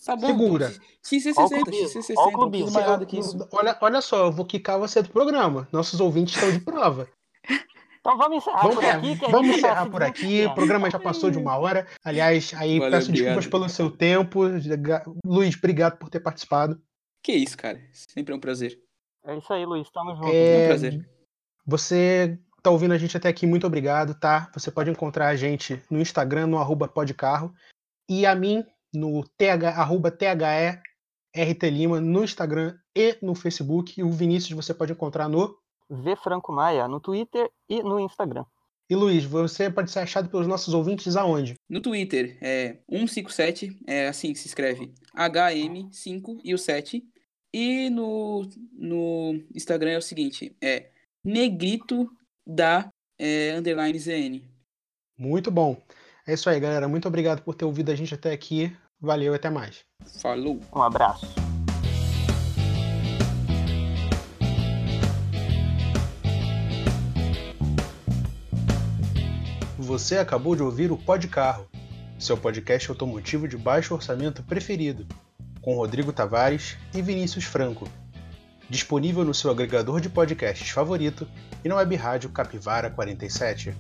Speaker 3: Tá bom.
Speaker 1: Segura.
Speaker 3: então, XC60,
Speaker 2: Ó o clubismo,
Speaker 3: XC60.
Speaker 2: ó o
Speaker 3: Não
Speaker 2: clubismo.
Speaker 3: precisa mais nada que isso.
Speaker 1: Olha, olha só, eu vou quicar você do programa. Nossos ouvintes estão de prova.
Speaker 2: Então vamos encerrar
Speaker 1: Vamos,
Speaker 2: por
Speaker 1: é,
Speaker 2: aqui.
Speaker 1: Vamos
Speaker 2: gente tá
Speaker 1: encerrar por aqui. O programa já passou de uma hora. Aliás, aí
Speaker 3: Valeu,
Speaker 1: peço desculpas
Speaker 3: obrigado.
Speaker 1: pelo seu tempo. Luiz, obrigado por ter participado.
Speaker 3: Que isso, cara. Sempre é um prazer.
Speaker 2: É isso aí, Luiz. Tamo junto.
Speaker 3: É um
Speaker 1: É,
Speaker 3: prazer.
Speaker 1: Você tá ouvindo a gente até aqui, muito obrigado, tá? Você pode encontrar a gente no Instagram, no arroba podcarro, e a mim no th, arroba THE Lima, no Instagram e no Facebook. E o Vinícius você pode encontrar no.
Speaker 2: V Franco Maia no Twitter e no Instagram.
Speaker 1: E Luiz, você pode ser achado pelos nossos ouvintes aonde?
Speaker 3: No Twitter é 157, é assim que se escreve, HM5 e o 7. E no, no Instagram é o seguinte, é negrito da é, underline ZN.
Speaker 1: Muito bom. É isso aí, galera. Muito obrigado por ter ouvido a gente até aqui. Valeu e até mais.
Speaker 3: Falou!
Speaker 2: Um abraço.
Speaker 1: Você acabou de ouvir o Pod Carro, seu podcast automotivo de baixo orçamento preferido, com Rodrigo Tavares e Vinícius Franco. Disponível no seu agregador de podcasts favorito e na web rádio Capivara 47.